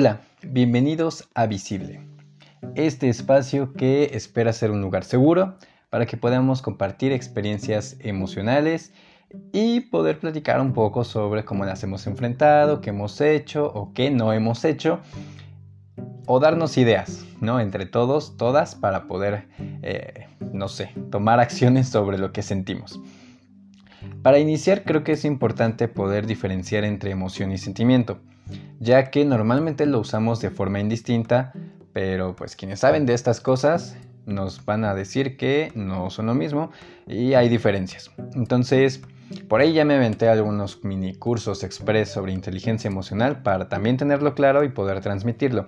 Hola, bienvenidos a Visible, este espacio que espera ser un lugar seguro para que podamos compartir experiencias emocionales y poder platicar un poco sobre cómo las hemos enfrentado, qué hemos hecho o qué no hemos hecho, o darnos ideas, ¿no? Entre todos, todas, para poder, eh, no sé, tomar acciones sobre lo que sentimos. Para iniciar creo que es importante poder diferenciar entre emoción y sentimiento ya que normalmente lo usamos de forma indistinta, pero pues quienes saben de estas cosas nos van a decir que no son lo mismo y hay diferencias. Entonces, por ahí ya me aventé algunos mini cursos express sobre inteligencia emocional para también tenerlo claro y poder transmitirlo.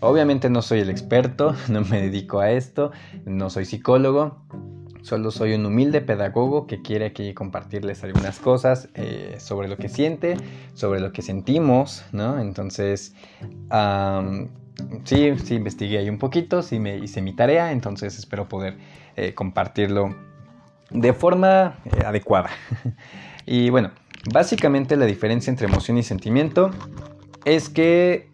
Obviamente no soy el experto, no me dedico a esto, no soy psicólogo, Solo soy un humilde pedagogo que quiere aquí compartirles algunas cosas eh, sobre lo que siente, sobre lo que sentimos, ¿no? Entonces, sí, sí investigué ahí un poquito, sí me hice mi tarea, entonces espero poder eh, compartirlo de forma eh, adecuada. y bueno, básicamente la diferencia entre emoción y sentimiento es que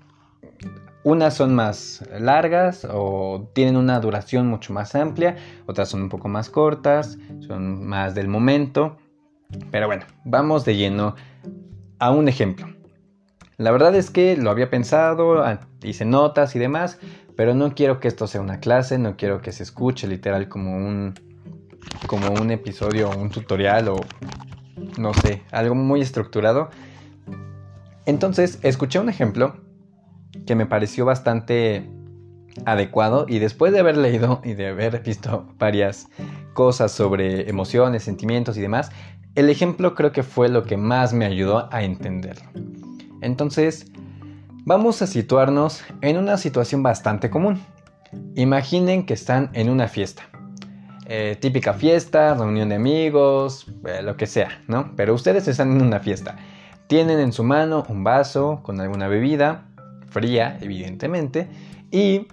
unas son más largas o tienen una duración mucho más amplia, otras son un poco más cortas, son más del momento. Pero bueno, vamos de lleno a un ejemplo. La verdad es que lo había pensado, hice notas y demás, pero no quiero que esto sea una clase, no quiero que se escuche literal como un como un episodio un tutorial o no sé, algo muy estructurado. Entonces, escuché un ejemplo que me pareció bastante adecuado y después de haber leído y de haber visto varias cosas sobre emociones, sentimientos y demás, el ejemplo creo que fue lo que más me ayudó a entenderlo. Entonces, vamos a situarnos en una situación bastante común. Imaginen que están en una fiesta. Eh, típica fiesta, reunión de amigos, eh, lo que sea, ¿no? Pero ustedes están en una fiesta. Tienen en su mano un vaso con alguna bebida fría, evidentemente, y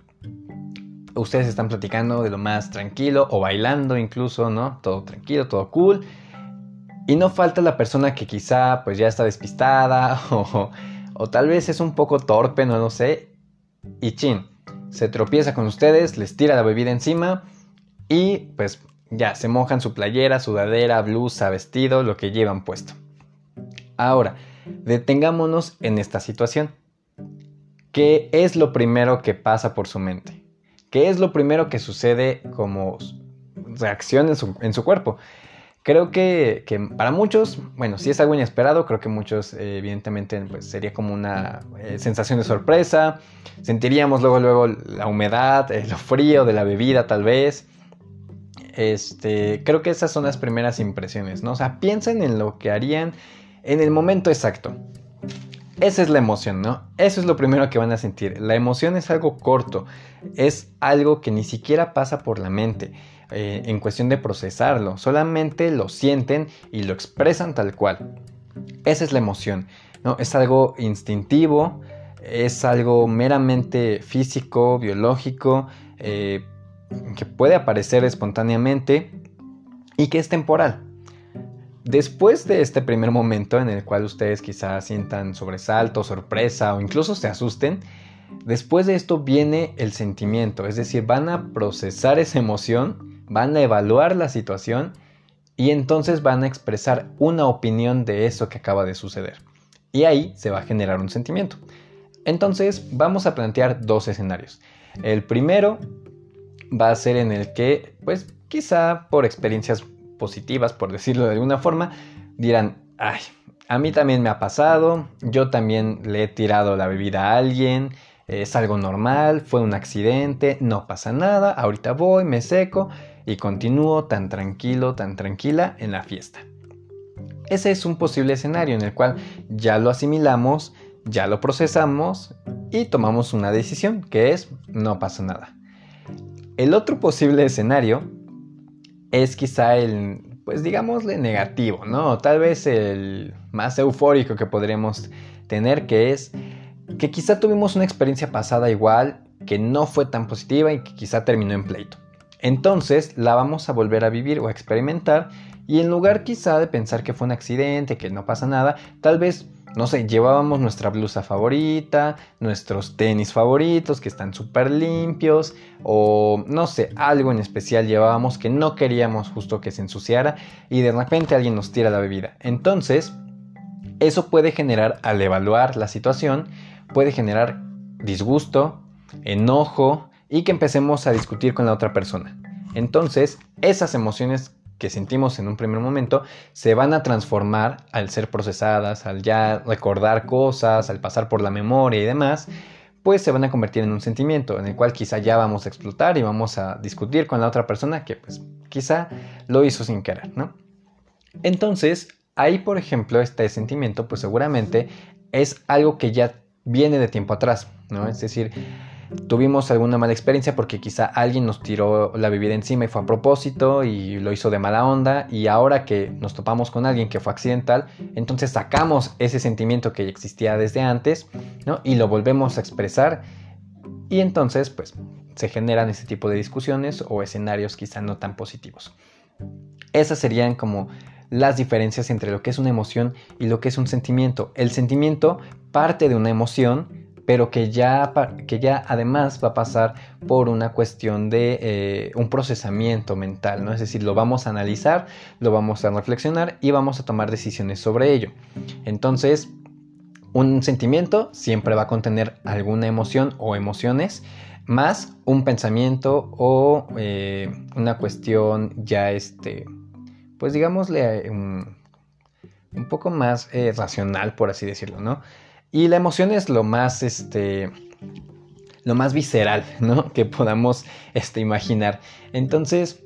ustedes están platicando de lo más tranquilo o bailando incluso, ¿no? Todo tranquilo, todo cool. Y no falta la persona que quizá pues ya está despistada o, o tal vez es un poco torpe, no lo sé. Y chin, se tropieza con ustedes, les tira la bebida encima y pues ya se mojan su playera, sudadera, blusa, vestido, lo que llevan puesto. Ahora, detengámonos en esta situación. ¿Qué es lo primero que pasa por su mente? ¿Qué es lo primero que sucede como reacción en su, cuerpo? Creo que, para muchos, bueno, si es algo inesperado, creo que muchos eh, evidentemente pues, sería como una eh, sensación de sorpresa, sentiríamos luego, luego la humedad, eh, lo frío de la bebida tal vez. Este, creo que esas son las primeras impresiones, ¿no? O sea, piensen en lo que harían en el momento exacto. Esa es la emoción, ¿no? Eso es lo primero que van a sentir. La emoción es algo corto, es algo que ni siquiera pasa por la mente eh, en cuestión de procesarlo, solamente lo sienten y lo expresan tal cual. Esa es la emoción, ¿no? Es algo instintivo, es algo meramente físico, biológico, eh, que puede aparecer espontáneamente y que es temporal. Después de este primer momento en el cual ustedes quizás sientan sobresalto, sorpresa o incluso se asusten, después de esto viene el sentimiento, es decir, van a procesar esa emoción, van a evaluar la situación y entonces van a expresar una opinión de eso que acaba de suceder. Y ahí se va a generar un sentimiento. Entonces vamos a plantear dos escenarios. El primero va a ser en el que, pues quizá por experiencias positivas, por decirlo de alguna forma, dirán, ay, a mí también me ha pasado, yo también le he tirado la bebida a alguien, es algo normal, fue un accidente, no pasa nada, ahorita voy, me seco y continúo tan tranquilo, tan tranquila en la fiesta. Ese es un posible escenario en el cual ya lo asimilamos, ya lo procesamos y tomamos una decisión, que es no pasa nada. El otro posible escenario es quizá el, pues digámosle negativo, ¿no? Tal vez el más eufórico que podríamos tener, que es que quizá tuvimos una experiencia pasada igual, que no fue tan positiva y que quizá terminó en pleito. Entonces la vamos a volver a vivir o a experimentar y en lugar quizá de pensar que fue un accidente, que no pasa nada, tal vez no sé, llevábamos nuestra blusa favorita, nuestros tenis favoritos que están súper limpios, o no sé, algo en especial llevábamos que no queríamos justo que se ensuciara y de repente alguien nos tira la bebida. Entonces, eso puede generar, al evaluar la situación, puede generar disgusto, enojo y que empecemos a discutir con la otra persona. Entonces, esas emociones que sentimos en un primer momento se van a transformar al ser procesadas, al ya recordar cosas, al pasar por la memoria y demás, pues se van a convertir en un sentimiento en el cual quizá ya vamos a explotar y vamos a discutir con la otra persona que pues quizá lo hizo sin querer, ¿no? Entonces, ahí por ejemplo, este sentimiento pues seguramente es algo que ya viene de tiempo atrás, ¿no? Es decir, tuvimos alguna mala experiencia porque quizá alguien nos tiró la bebida encima y fue a propósito y lo hizo de mala onda y ahora que nos topamos con alguien que fue accidental, entonces sacamos ese sentimiento que existía desde antes ¿no? y lo volvemos a expresar y entonces pues se generan ese tipo de discusiones o escenarios quizá no tan positivos. Esas serían como las diferencias entre lo que es una emoción y lo que es un sentimiento. El sentimiento parte de una emoción, pero que ya, que ya además va a pasar por una cuestión de eh, un procesamiento mental, ¿no? Es decir, lo vamos a analizar, lo vamos a reflexionar y vamos a tomar decisiones sobre ello. Entonces, un sentimiento siempre va a contener alguna emoción o emociones, más un pensamiento o eh, una cuestión ya, este, pues digámosle, un, un poco más eh, racional, por así decirlo, ¿no? Y la emoción es lo más, este, lo más visceral, ¿no? Que podamos este, imaginar. Entonces,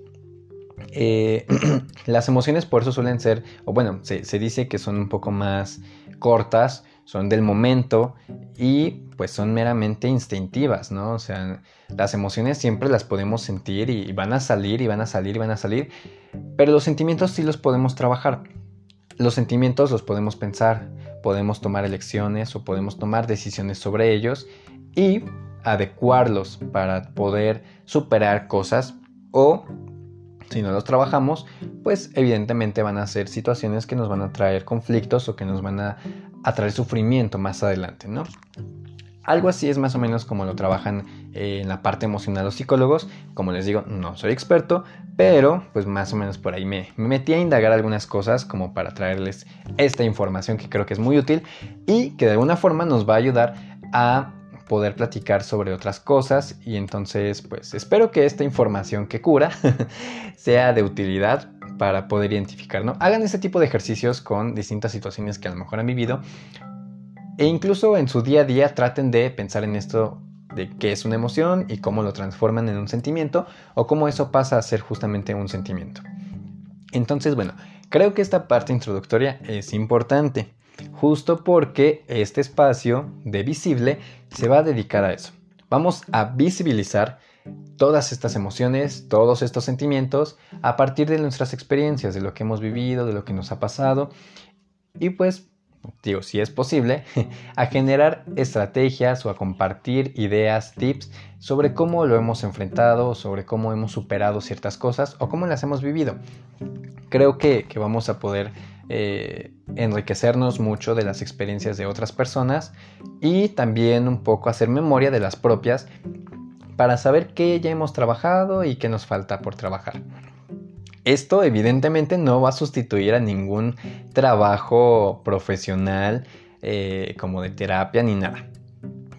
eh, las emociones por eso suelen ser, o bueno, se, se, dice que son un poco más cortas, son del momento y pues son meramente instintivas, ¿no? O sea, las emociones siempre las podemos sentir y van a salir y van a salir y van a salir, pero los sentimientos sí los podemos trabajar. Los sentimientos los podemos pensar, podemos tomar elecciones o podemos tomar decisiones sobre ellos y adecuarlos para poder superar cosas o si no los trabajamos, pues evidentemente van a ser situaciones que nos van a traer conflictos o que nos van a, traer sufrimiento más adelante, ¿no? Algo así es más o menos como lo trabajan eh, en la parte emocional los psicólogos. Como les digo, no soy experto, pero pues más o menos por ahí me, metí a indagar algunas cosas como para traerles esta información que creo que es muy útil y que de alguna forma nos va a ayudar a poder platicar sobre otras cosas y entonces pues espero que esta información que cura sea de utilidad para poder identificar, ¿no? Hagan ese tipo de ejercicios con distintas situaciones que a lo mejor han vivido e incluso en su día a día traten de pensar en esto de qué es una emoción y cómo lo transforman en un sentimiento o cómo eso pasa a ser justamente un sentimiento. Entonces, bueno, creo que esta parte introductoria es importante, justo porque este espacio de visible se va a dedicar a eso. Vamos a visibilizar todas estas emociones, todos estos sentimientos a partir de nuestras experiencias, de lo que hemos vivido, de lo que nos ha pasado y pues digo, si es posible, a generar estrategias o a compartir ideas, tips sobre cómo lo hemos enfrentado, sobre cómo hemos superado ciertas cosas o cómo las hemos vivido. Creo que, vamos a poder eh, enriquecernos mucho de las experiencias de otras personas y también un poco hacer memoria de las propias para saber qué ya hemos trabajado y qué nos falta por trabajar. Esto evidentemente no va a sustituir a ningún trabajo profesional eh, como de terapia ni nada.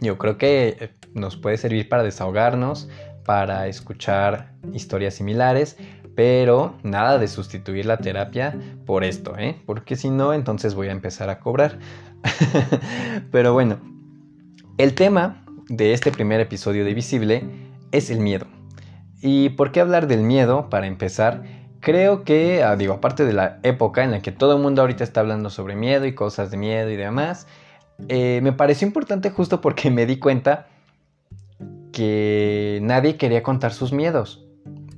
Yo creo que eh, nos puede servir para desahogarnos, para escuchar historias similares, pero nada de sustituir la terapia por esto, ¿eh? Porque si no, entonces voy a empezar a cobrar. pero bueno, el tema de este primer episodio de Visible es el miedo. ¿Y por qué hablar del miedo? Para empezar, creo que, ah, digo, aparte de la época en la que todo el mundo ahorita está hablando sobre miedo y cosas de miedo y demás, eh, me pareció importante justo porque me di cuenta que nadie quería contar sus miedos.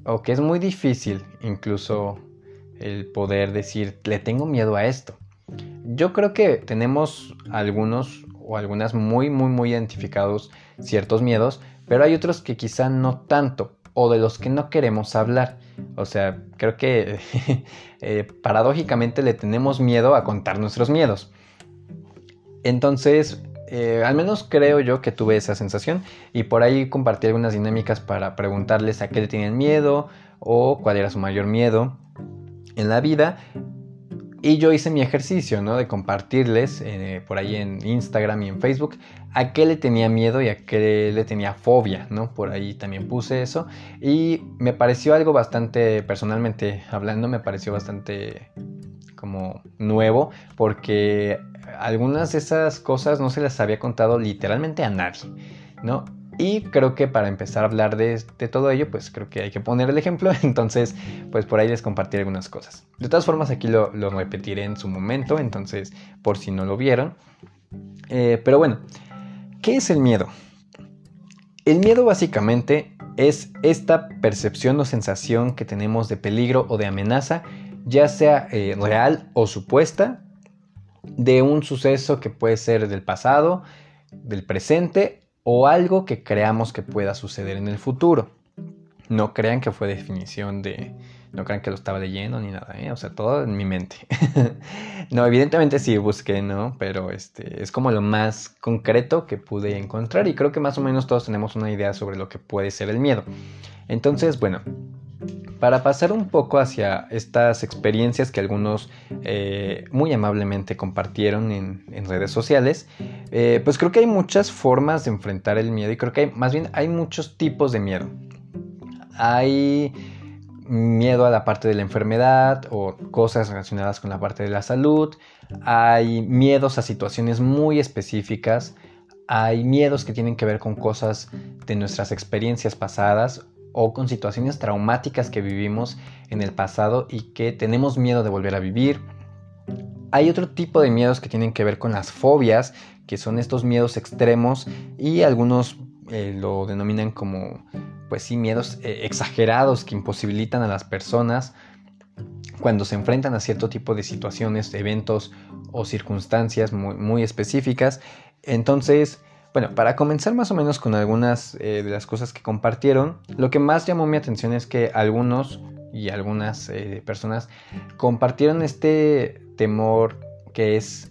O que es muy difícil incluso el poder decir, le tengo miedo a esto. Yo creo que tenemos algunos o algunas muy, muy, muy identificados ciertos miedos, pero hay otros que quizá no tanto o de los que no queremos hablar. O sea, creo que eh, paradójicamente le tenemos miedo a contar nuestros miedos. Entonces, eh, al menos creo yo que tuve esa sensación y por ahí compartí algunas dinámicas para preguntarles a qué le tenían miedo o cuál era su mayor miedo en la vida. Y yo hice mi ejercicio, ¿no? De compartirles eh, por ahí en Instagram y en Facebook a qué le tenía miedo y a qué le tenía fobia, ¿no? Por ahí también puse eso. Y me pareció algo bastante, personalmente hablando, me pareció bastante como nuevo porque algunas de esas cosas no se las había contado literalmente a nadie, ¿no? Y creo que para empezar a hablar de, todo ello, pues creo que hay que poner el ejemplo. Entonces, pues por ahí les compartiré algunas cosas. De todas formas, aquí lo, repetiré en su momento, entonces por si no lo vieron. Eh, pero bueno, ¿qué es el miedo? El miedo básicamente es esta percepción o sensación que tenemos de peligro o de amenaza, ya sea eh, real o supuesta, de un suceso que puede ser del pasado, del presente o algo que creamos que pueda suceder en el futuro. No crean que fue definición de... No crean que lo estaba leyendo ni nada, ¿eh? O sea, todo en mi mente. no, evidentemente sí busqué, ¿no? Pero este, es como lo más concreto que pude encontrar y creo que más o menos todos tenemos una idea sobre lo que puede ser el miedo. Entonces, bueno, para pasar un poco hacia estas experiencias que algunos eh, muy amablemente compartieron en, redes sociales, eh, pues creo que hay muchas formas de enfrentar el miedo y creo que más bien hay muchos tipos de miedo. Hay miedo a la parte de la enfermedad o cosas relacionadas con la parte de la salud, hay miedos a situaciones muy específicas, hay miedos que tienen que ver con cosas de nuestras experiencias pasadas o con situaciones traumáticas que vivimos en el pasado y que tenemos miedo de volver a vivir. Hay otro tipo de miedos que tienen que ver con las fobias, que son estos miedos extremos y algunos eh, lo denominan como, pues sí, miedos eh, exagerados que imposibilitan a las personas cuando se enfrentan a cierto tipo de situaciones, eventos o circunstancias muy, muy específicas. Entonces, bueno, para comenzar más o menos con algunas eh, de las cosas que compartieron, lo que más llamó mi atención es que algunos y algunas eh, personas compartieron este temor que es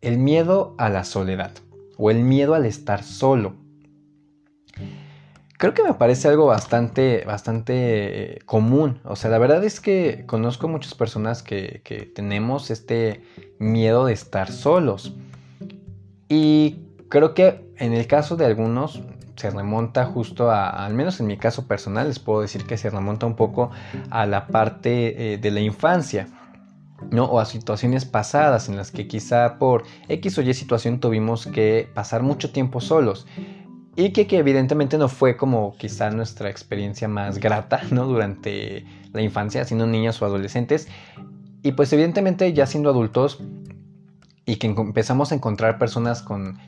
el miedo a la soledad o el miedo al estar solo. Creo que me parece algo bastante, bastante eh, común. O sea, la verdad es que conozco muchas personas que, que tenemos este miedo de estar solos. Y Creo que en el caso de algunos se remonta justo a, al menos en mi caso personal, les puedo decir que se remonta un poco a la parte eh, de la infancia. ¿no? o a situaciones pasadas en las que quizá por X o Y situación tuvimos que pasar mucho tiempo solos y que, que, evidentemente no fue como quizá nuestra experiencia más grata ¿no? durante la infancia, siendo niños o adolescentes y pues evidentemente ya siendo adultos y que empezamos a encontrar personas con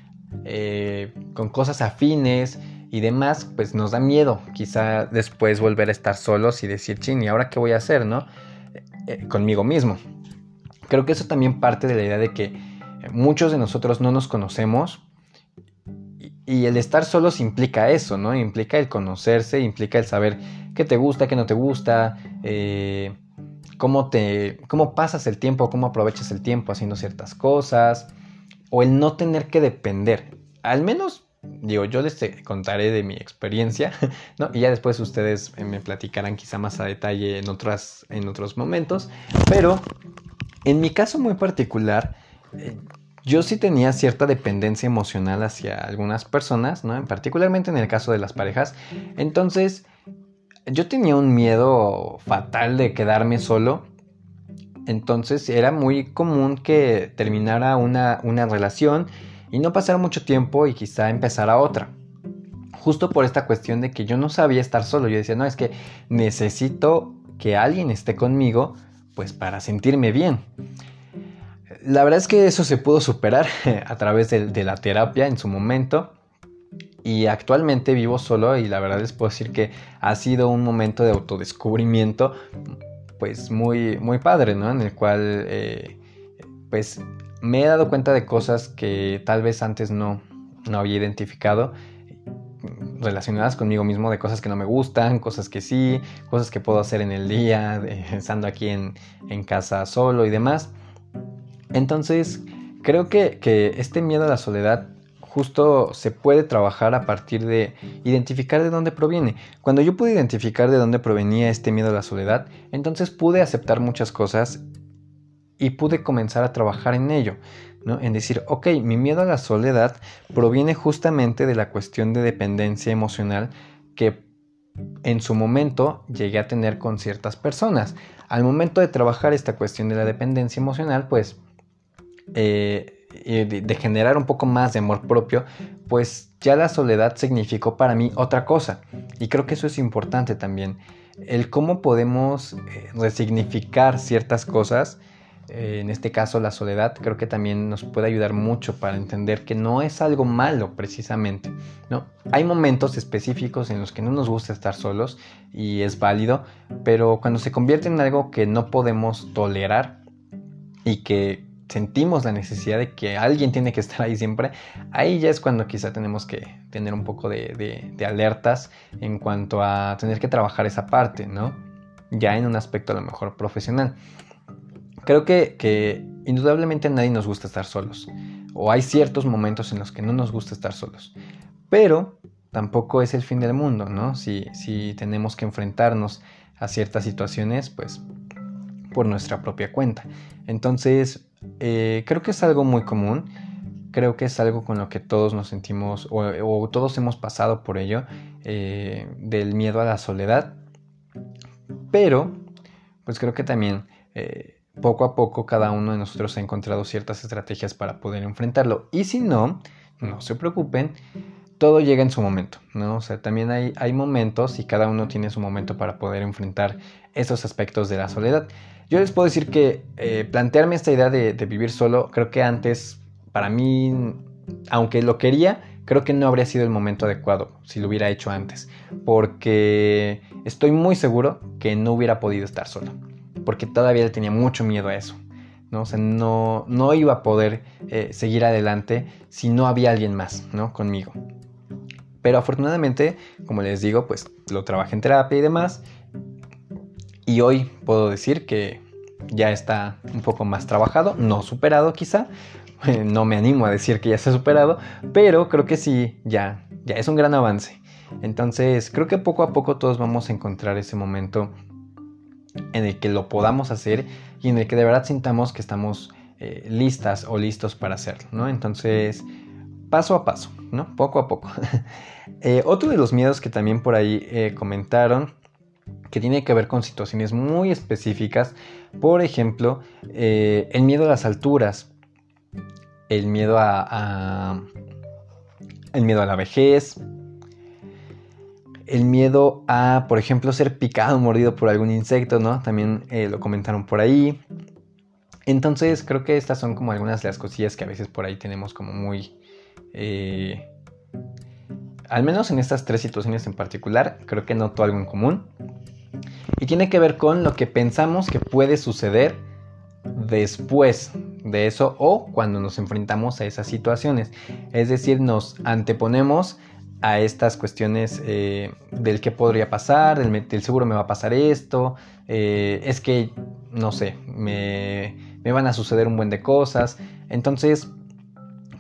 eh, con cosas afines y demás, pues nos da miedo quizá después volver a estar solos y decir, chin, ¿y ahora qué voy a hacer, no? Eh, eh, conmigo mismo. Creo que eso también parte de la idea de que muchos de nosotros no nos conocemos y, el estar solos implica eso, ¿no? Implica el conocerse, implica el saber qué te gusta, qué no te gusta, cómo, te, cómo pasas el tiempo, cómo aprovechas el tiempo haciendo ciertas cosas o el no tener que depender. Al menos, digo, yo les contaré de mi experiencia, ¿no? Y ya después ustedes me platicarán quizá más a detalle en, otras, en otros momentos. Pero en mi caso muy particular, eh, yo sí tenía cierta dependencia emocional hacia algunas personas, ¿no? Particularmente en el caso de las parejas. Entonces, yo tenía un miedo fatal de quedarme solo entonces era muy común que terminara una, relación y no pasara mucho tiempo y quizá empezara otra. Justo por esta cuestión de que yo no sabía estar solo. Yo decía, no, es que necesito que alguien esté conmigo pues para sentirme bien. La verdad es que eso se pudo superar a través de, de, la terapia en su momento. Y actualmente vivo solo y la verdad les puedo decir que ha sido un momento de autodescubrimiento pues muy, muy padre, ¿no? En el cual eh, pues me he dado cuenta de cosas que tal vez antes no, no había identificado relacionadas conmigo mismo, de cosas que no me gustan, cosas que sí, cosas que puedo hacer en el día, estando aquí en, en casa solo y demás. Entonces, creo que, que este miedo a la soledad justo se puede trabajar a partir de identificar de dónde proviene. Cuando yo pude identificar de dónde provenía este miedo a la soledad, entonces pude aceptar muchas cosas y pude comenzar a trabajar en ello. ¿no? En decir, ok, mi miedo a la soledad proviene justamente de la cuestión de dependencia emocional que en su momento llegué a tener con ciertas personas. Al momento de trabajar esta cuestión de la dependencia emocional, pues, eh, de, generar un poco más de amor propio, pues ya la soledad significó para mí otra cosa. Y creo que eso es importante también. El cómo podemos eh, resignificar ciertas cosas eh, en este caso la soledad, creo que también nos puede ayudar mucho para entender que no es algo malo precisamente, ¿no? Hay momentos específicos en los que no nos gusta estar solos y es válido, pero cuando se convierte en algo que no podemos tolerar y que sentimos la necesidad de que alguien tiene que estar ahí siempre, ahí ya es cuando quizá tenemos que tener un poco de, alertas en cuanto a tener que trabajar esa parte, ¿no? Ya en un aspecto a lo mejor profesional. Creo que, indudablemente a nadie nos gusta estar solos. O hay ciertos momentos en los que no nos gusta estar solos. Pero tampoco es el fin del mundo, ¿no? Si, si tenemos que enfrentarnos a ciertas situaciones, pues por nuestra propia cuenta. Entonces, eh, creo que es algo muy común. Creo que es algo con lo que todos nos sentimos o, todos hemos pasado por ello, eh, del miedo a la soledad. Pero, pues creo que también eh, poco a poco cada uno de nosotros ha encontrado ciertas estrategias para poder enfrentarlo. Y si no, no se preocupen, todo llega en su momento, ¿no? O sea, también hay, hay momentos y cada uno tiene su momento para poder enfrentar esos aspectos de la soledad. Yo les puedo decir que eh, plantearme esta idea de, vivir solo, creo que antes, para mí, aunque lo quería, creo que no habría sido el momento adecuado si lo hubiera hecho antes, porque estoy muy seguro que no hubiera podido estar solo porque todavía le tenía mucho miedo a eso. ¿no? O sea, no, no iba a poder eh, seguir adelante si no había alguien más ¿no? conmigo. Pero afortunadamente, como les digo, pues lo trabajé en terapia y demás. Y hoy puedo decir que ya está un poco más trabajado, no superado quizá. No me animo a decir que ya se ha superado, pero creo que sí, ya, ya es un gran avance. Entonces, creo que poco a poco todos vamos a encontrar ese momento en el que lo podamos hacer y en el que de verdad sintamos que estamos eh, listas o listos para hacerlo, ¿no? Entonces, paso a paso, ¿no? Poco a poco. Eh, otro de los miedos que también por ahí eh, comentaron, que tiene que ver con situaciones muy específicas, por ejemplo, el miedo a las alturas, el miedo a el miedo a la vejez, el miedo a, por ejemplo, ser picado o mordido por algún insecto, ¿no? También eh, lo comentaron por ahí. Entonces creo que estas son como algunas de las cosillas que a veces por ahí tenemos como muy... Eh, al menos en estas tres situaciones en particular, creo que noto algo en común. Y tiene que ver con lo que pensamos que puede suceder después de eso o cuando nos enfrentamos a esas situaciones. Es decir, nos anteponemos a estas cuestiones eh, del qué podría pasar, del, seguro me va a pasar esto, eh, es que, no sé, me, van a suceder un buen de cosas. Entonces,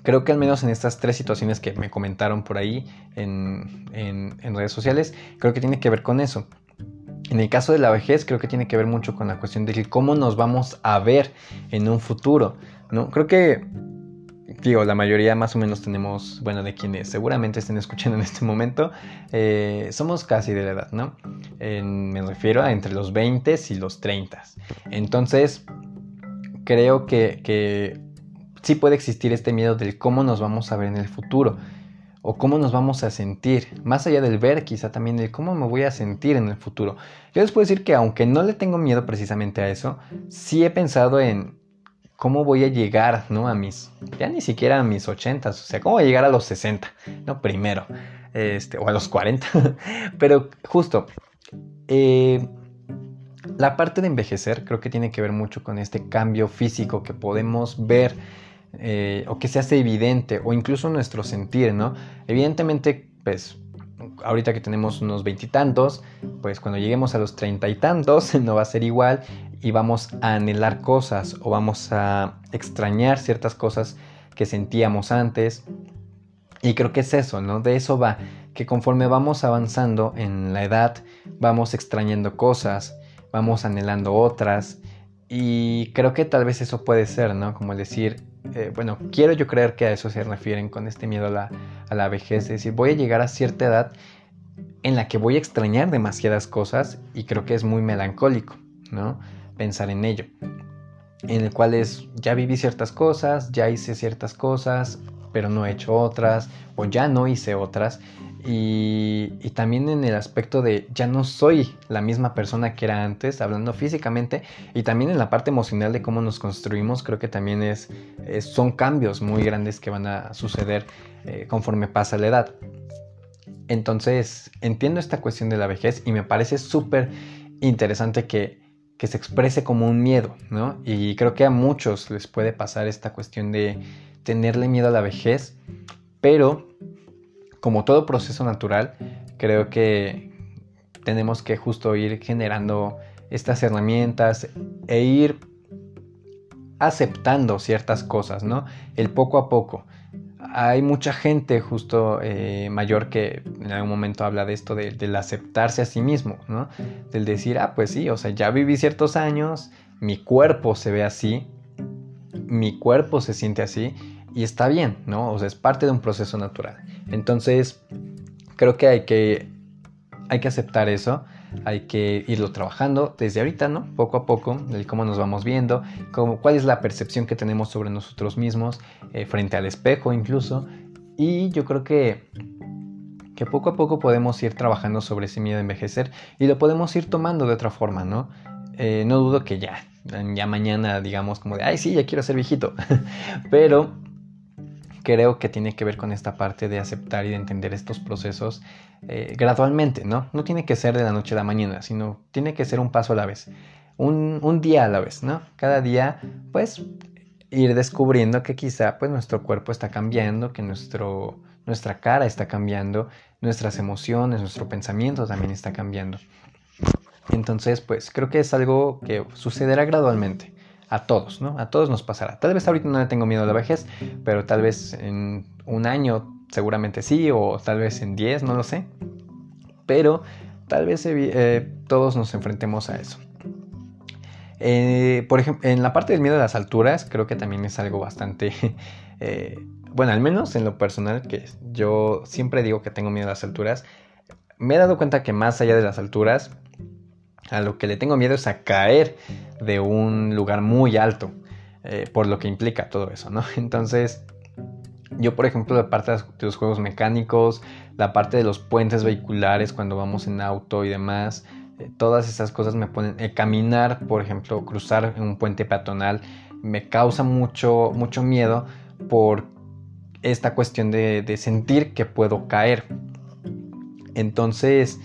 creo que al menos en estas tres situaciones que me comentaron por ahí en, redes sociales, creo que tiene que ver con eso. En el caso de la vejez, creo que tiene que ver mucho con la cuestión de cómo nos vamos a ver en un futuro. ¿no? Creo que digo, la mayoría más o menos tenemos, bueno, de quienes seguramente estén escuchando en este momento, eh, somos casi de la edad, ¿no? me refiero a entre los 20 y los 30. Entonces, creo que, que sí puede existir este miedo del cómo nos vamos a ver en el futuro o cómo nos vamos a sentir, más allá del ver, quizá también del cómo me voy a sentir en el futuro. Yo les puedo decir que aunque no le tengo miedo precisamente a eso, sí he pensado en, cómo voy a llegar, ¿no? A mis, ya ni siquiera a mis 80, o sea, cómo voy a llegar a los 60, ¿no? Primero, este, o a los 40, pero justo, eh, la parte de envejecer creo que tiene que ver mucho con este cambio físico que podemos ver eh, o que se hace evidente o incluso nuestro sentir, ¿no? Evidentemente, pues ahorita que tenemos unos veintitantos, pues cuando lleguemos a los treinta y tantos no va a ser igual y vamos a anhelar cosas o vamos a extrañar ciertas cosas que sentíamos antes. Y creo que es eso, ¿no? De eso va, que conforme vamos avanzando en la edad, vamos extrañando cosas, vamos anhelando otras. Y creo que tal vez eso puede ser, ¿no? Como decir, eh, bueno, quiero yo creer que a eso se refieren con este miedo a la, vejez. Es decir, voy a llegar a cierta edad en la que voy a extrañar demasiadas cosas y creo que es muy melancólico, ¿no? Pensar en ello. En el cual es, ya viví ciertas cosas, ya hice ciertas cosas, pero no he hecho otras, o ya no hice otras. Y, también en el aspecto de ya no soy la misma persona que era antes, hablando físicamente, y también en la parte emocional de cómo nos construimos, creo que también es, son cambios muy grandes que van a suceder eh, conforme pasa la edad. Entonces, entiendo esta cuestión de la vejez y me parece súper interesante que, se exprese como un miedo, ¿no? Y creo que a muchos les puede pasar esta cuestión de tenerle miedo a la vejez, pero como todo proceso natural, creo que tenemos que justo ir generando estas herramientas e ir aceptando ciertas cosas, ¿no? El poco a poco hay mucha gente justo eh, mayor que en algún momento habla de esto del aceptarse a sí mismo, ¿no? Del decir, ah, pues sí, o sea, ya viví ciertos años, mi cuerpo se ve así, mi cuerpo se siente así y está bien, ¿no? O sea, es parte de un proceso natural. Entonces, creo que hay que, hay que aceptar eso hay que irlo trabajando desde ahorita, ¿no? Poco a poco, el cómo nos vamos viendo, cómo, cuál es la percepción que tenemos sobre nosotros mismos, eh, frente al espejo incluso. Y yo creo que, que poco a poco podemos ir trabajando sobre ese miedo a envejecer y lo podemos ir tomando de otra forma, ¿no? Eh, no dudo que ya, ya mañana digamos como de, ay sí, ya quiero ser viejito, pero creo que tiene que ver con esta parte de aceptar y de entender estos procesos eh, gradualmente, ¿no? No tiene que ser de la noche a la mañana, sino tiene que ser un paso a la vez, un, día a la vez, ¿no? Cada día, pues, ir descubriendo que quizá, pues, nuestro cuerpo está cambiando, que nuestro, nuestra cara está cambiando, nuestras emociones, nuestro pensamiento también está cambiando. Entonces, pues, creo que es algo que sucederá gradualmente a todos, ¿no? A todos nos pasará. Tal vez ahorita no le tengo miedo a la vejez, pero tal vez en un año seguramente sí, o tal vez en 10, no lo sé. Pero tal vez eh, todos nos enfrentemos a eso. Eh, por ejemplo, en la parte del miedo a las alturas, creo que también es algo bastante... Eh, bueno, al menos en lo personal, que yo siempre digo que tengo miedo a las alturas, me he dado cuenta que más allá de las alturas, a lo que le tengo miedo es a caer de un lugar muy alto, eh, por lo que implica todo eso, ¿no? Entonces, yo por ejemplo, la parte de los juegos mecánicos, la parte de los puentes vehiculares cuando vamos en auto y demás, eh, todas esas cosas me ponen, eh, caminar, por ejemplo, cruzar un puente peatonal, me causa mucho, mucho miedo por esta cuestión de, de sentir que puedo caer. Entonces,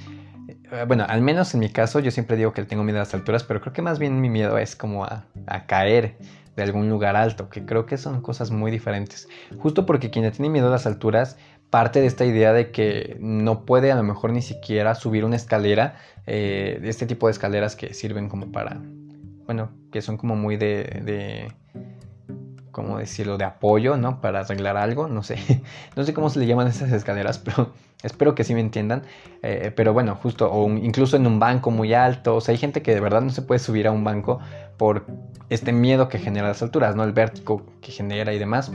bueno, al menos en mi caso, yo siempre digo que tengo miedo a las alturas, pero creo que más bien mi miedo es como a, caer de algún lugar alto, que creo que son cosas muy diferentes. Justo porque quien tiene miedo a las alturas parte de esta idea de que no puede a lo mejor ni siquiera subir una escalera, eh, de este tipo de escaleras que sirven como para, bueno, que son como muy de ¿cómo decirlo?, de apoyo, ¿no? Para arreglar algo, no sé, no sé cómo se le llaman esas escaleras, pero espero que sí me entiendan. Eh, pero bueno, justo, o incluso en un banco muy alto, o sea, hay gente que de verdad no se puede subir a un banco por este miedo que genera las alturas, ¿no? El vértigo que genera y demás.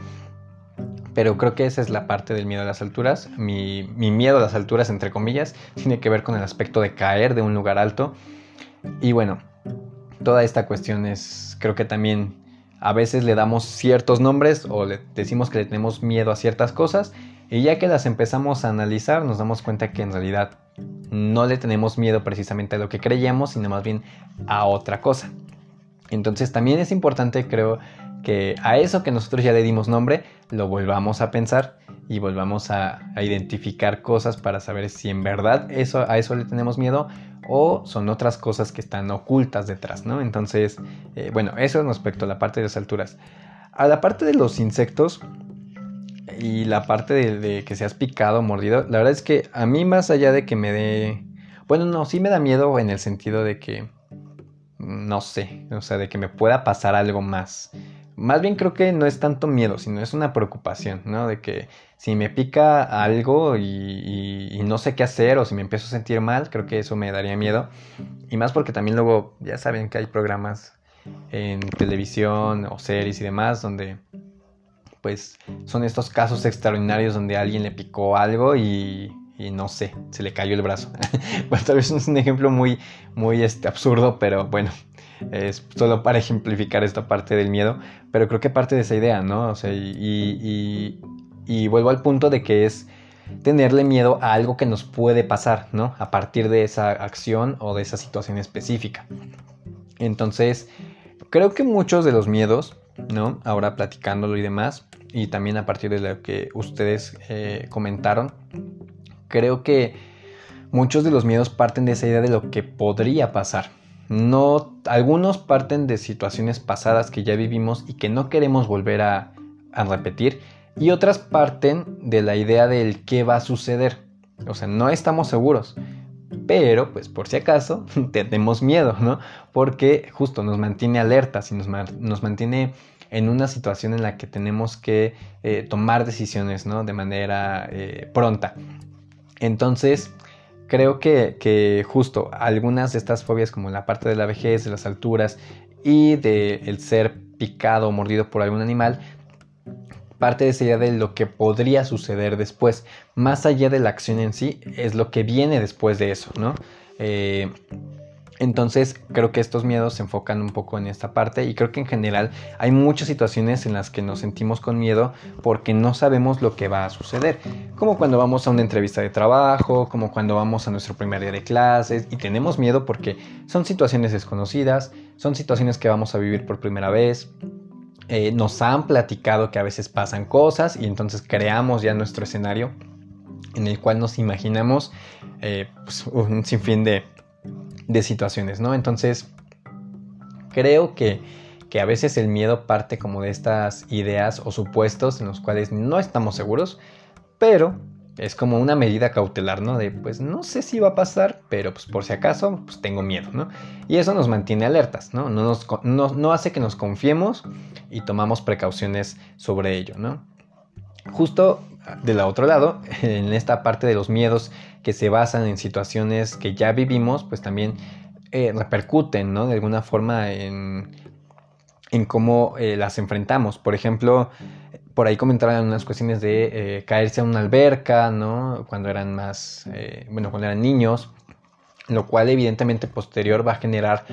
Pero creo que esa es la parte del miedo a las alturas. Mi, mi miedo a las alturas, entre comillas, tiene que ver con el aspecto de caer de un lugar alto. Y bueno, toda esta cuestión es, creo que también a veces le damos ciertos nombres o le decimos que le tenemos miedo a ciertas cosas y ya que las empezamos a analizar nos damos cuenta que en realidad no le tenemos miedo precisamente a lo que creíamos, sino más bien a otra cosa. Entonces también es importante, creo, que a eso que nosotros ya le dimos nombre, lo volvamos a pensar y volvamos a, identificar cosas para saber si en verdad eso, a eso le tenemos miedo o son otras cosas que están ocultas detrás, ¿no? Entonces, eh, bueno, eso respecto a la parte de las alturas. A la parte de los insectos y la parte de, de que seas picado mordido, la verdad es que a mí más allá de que me dé... Bueno, no, sí me da miedo en el sentido de que no sé, o sea, de que me pueda pasar algo más. Más bien creo que no es tanto miedo, sino es una preocupación, ¿no? De que si me pica algo y, no sé qué hacer o si me empiezo a sentir mal, creo que eso me daría miedo. Y más porque también luego ya saben que hay programas en televisión o series y demás donde pues son estos casos extraordinarios donde alguien le picó algo y, no sé, se le cayó el brazo. bueno, tal vez es un ejemplo muy, muy este, absurdo, pero bueno, es solo para ejemplificar esta parte del miedo, pero creo que parte de esa idea, ¿no? O sea, y, vuelvo al punto de que es tenerle miedo a algo que nos puede pasar, ¿no? A partir de esa acción o de esa situación específica. Entonces, creo que muchos de los miedos, ¿no? Ahora platicándolo y demás, y también a partir de lo que ustedes eh, comentaron, creo que muchos de los miedos parten de esa idea de lo que podría pasar. No, algunos parten de situaciones pasadas que ya vivimos y que no queremos volver a, repetir, y otras parten de la idea del qué va a suceder. O sea, no estamos seguros, pero pues por si acaso tenemos miedo, ¿no? Porque justo nos mantiene alertas y nos, nos mantiene en una situación en la que tenemos que eh, tomar decisiones ¿no? de manera eh, pronta. Entonces, creo que, justo algunas de estas fobias, como la parte de la vejez, de las alturas y del el ser picado o mordido por algún animal, parte de esa idea de lo que podría suceder después, más allá de la acción en sí, es lo que viene después de eso, ¿no? Eh, entonces creo que estos miedos se enfocan un poco en esta parte y creo que en general hay muchas situaciones en las que nos sentimos con miedo porque no sabemos lo que va a suceder. Como cuando vamos a una entrevista de trabajo, como cuando vamos a nuestro primer día de clases y tenemos miedo porque son situaciones desconocidas, son situaciones que vamos a vivir por primera vez. Eh, nos han platicado que a veces pasan cosas y entonces creamos ya nuestro escenario en el cual nos imaginamos eh, pues, un sinfín de de situaciones, ¿no? Entonces, creo que, que a veces el miedo parte como de estas ideas o supuestos en los cuales no estamos seguros, pero es como una medida cautelar, ¿no? De pues no sé si va a pasar, pero pues por si acaso, pues tengo miedo, ¿no? Y eso nos mantiene alertas, ¿no? No, nos, no, no hace que nos confiemos y tomamos precauciones sobre ello, ¿no? Justo del otro lado, en esta parte de los miedos que se basan en situaciones que ya vivimos, pues también eh, repercuten, ¿no? De alguna forma en, en cómo eh, las enfrentamos. Por ejemplo, por ahí comentaban unas cuestiones de eh, caerse a una alberca, ¿no? Cuando eran más, bueno, cuando eran niños, lo cual evidentemente posterior va a generar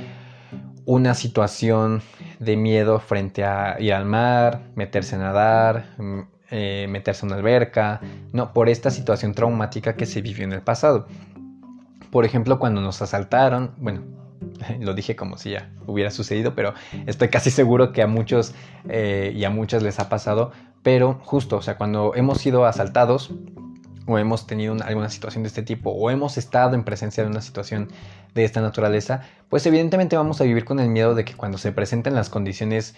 una situación de miedo frente a ir al mar, meterse a nadar, mm, eh, meterse en una alberca, no, por esta situación traumática que se vivió en el pasado. Por ejemplo, cuando nos asaltaron, bueno, lo dije como si ya hubiera sucedido, pero estoy casi seguro que a muchos eh, y a muchas les ha pasado, pero justo, o sea, cuando hemos sido asaltados o hemos tenido alguna situación de este tipo o hemos estado en presencia de una situación de esta naturaleza, pues evidentemente vamos a vivir con el miedo de que cuando se presenten las condiciones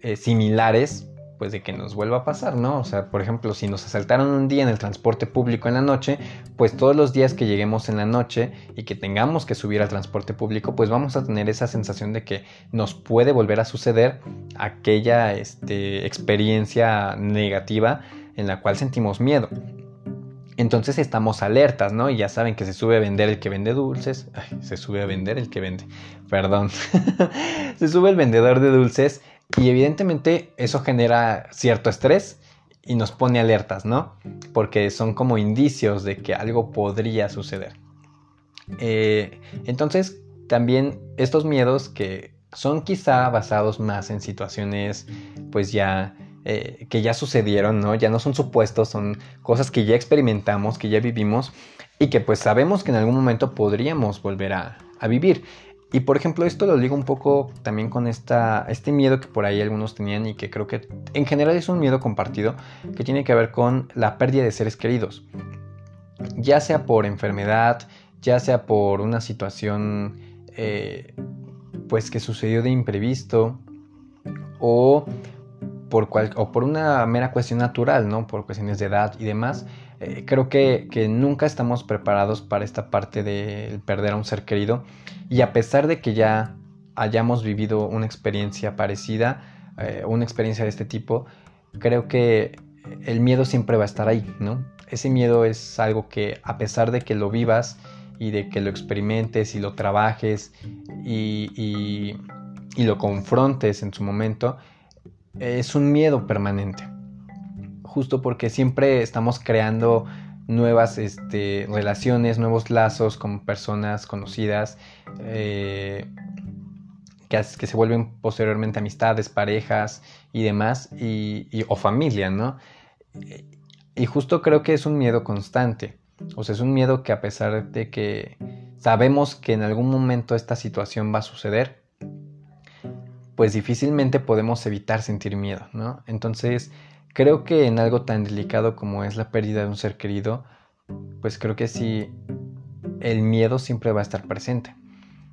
eh, similares, pues de que nos vuelva a pasar, ¿no? O sea, por ejemplo, si nos asaltaron un día en el transporte público en la noche, pues todos los días que lleguemos en la noche y que tengamos que subir al transporte público, pues vamos a tener esa sensación de que nos puede volver a suceder aquella este, experiencia negativa en la cual sentimos miedo. Entonces estamos alertas, ¿no? Y ya saben que se sube a vender el que vende dulces. Ay, se sube a vender el que vende. Perdón. se sube el vendedor de dulces y evidentemente eso genera cierto estrés y nos pone alertas, ¿no? Porque son como indicios de que algo podría suceder. Eh, entonces, también estos miedos que son quizá basados más en situaciones, pues ya, eh, que ya sucedieron, ¿no? Ya no son supuestos, son cosas que ya experimentamos, que ya vivimos y que pues sabemos que en algún momento podríamos volver a, a vivir. Y por ejemplo, esto lo digo un poco también con esta, este miedo que por ahí algunos tenían y que creo que en general es un miedo compartido que tiene que ver con la pérdida de seres queridos. Ya sea por enfermedad, ya sea por una situación eh, pues que sucedió de imprevisto o por, o por una mera cuestión natural, ¿no? Por cuestiones de edad y demás. Eh, creo que, nunca estamos preparados para esta parte de perder a un ser querido y a pesar de que ya hayamos vivido una experiencia parecida, eh, una experiencia de este tipo, creo que el miedo siempre va a estar ahí, ¿no? Ese miedo es algo que a pesar de que lo vivas y de que lo experimentes y lo trabajes y, y lo confrontes en su momento, es un miedo permanente. Justo porque siempre estamos creando nuevas este, relaciones, nuevos lazos con personas conocidas eh, que, que, se vuelven posteriormente amistades, parejas y demás, y, o familia, ¿no? Y justo creo que es un miedo constante. O sea, es un miedo que a pesar de que sabemos que en algún momento esta situación va a suceder, pues difícilmente podemos evitar sentir miedo, ¿no? Entonces, creo que en algo tan delicado como es la pérdida de un ser querido, pues creo que sí, el miedo siempre va a estar presente.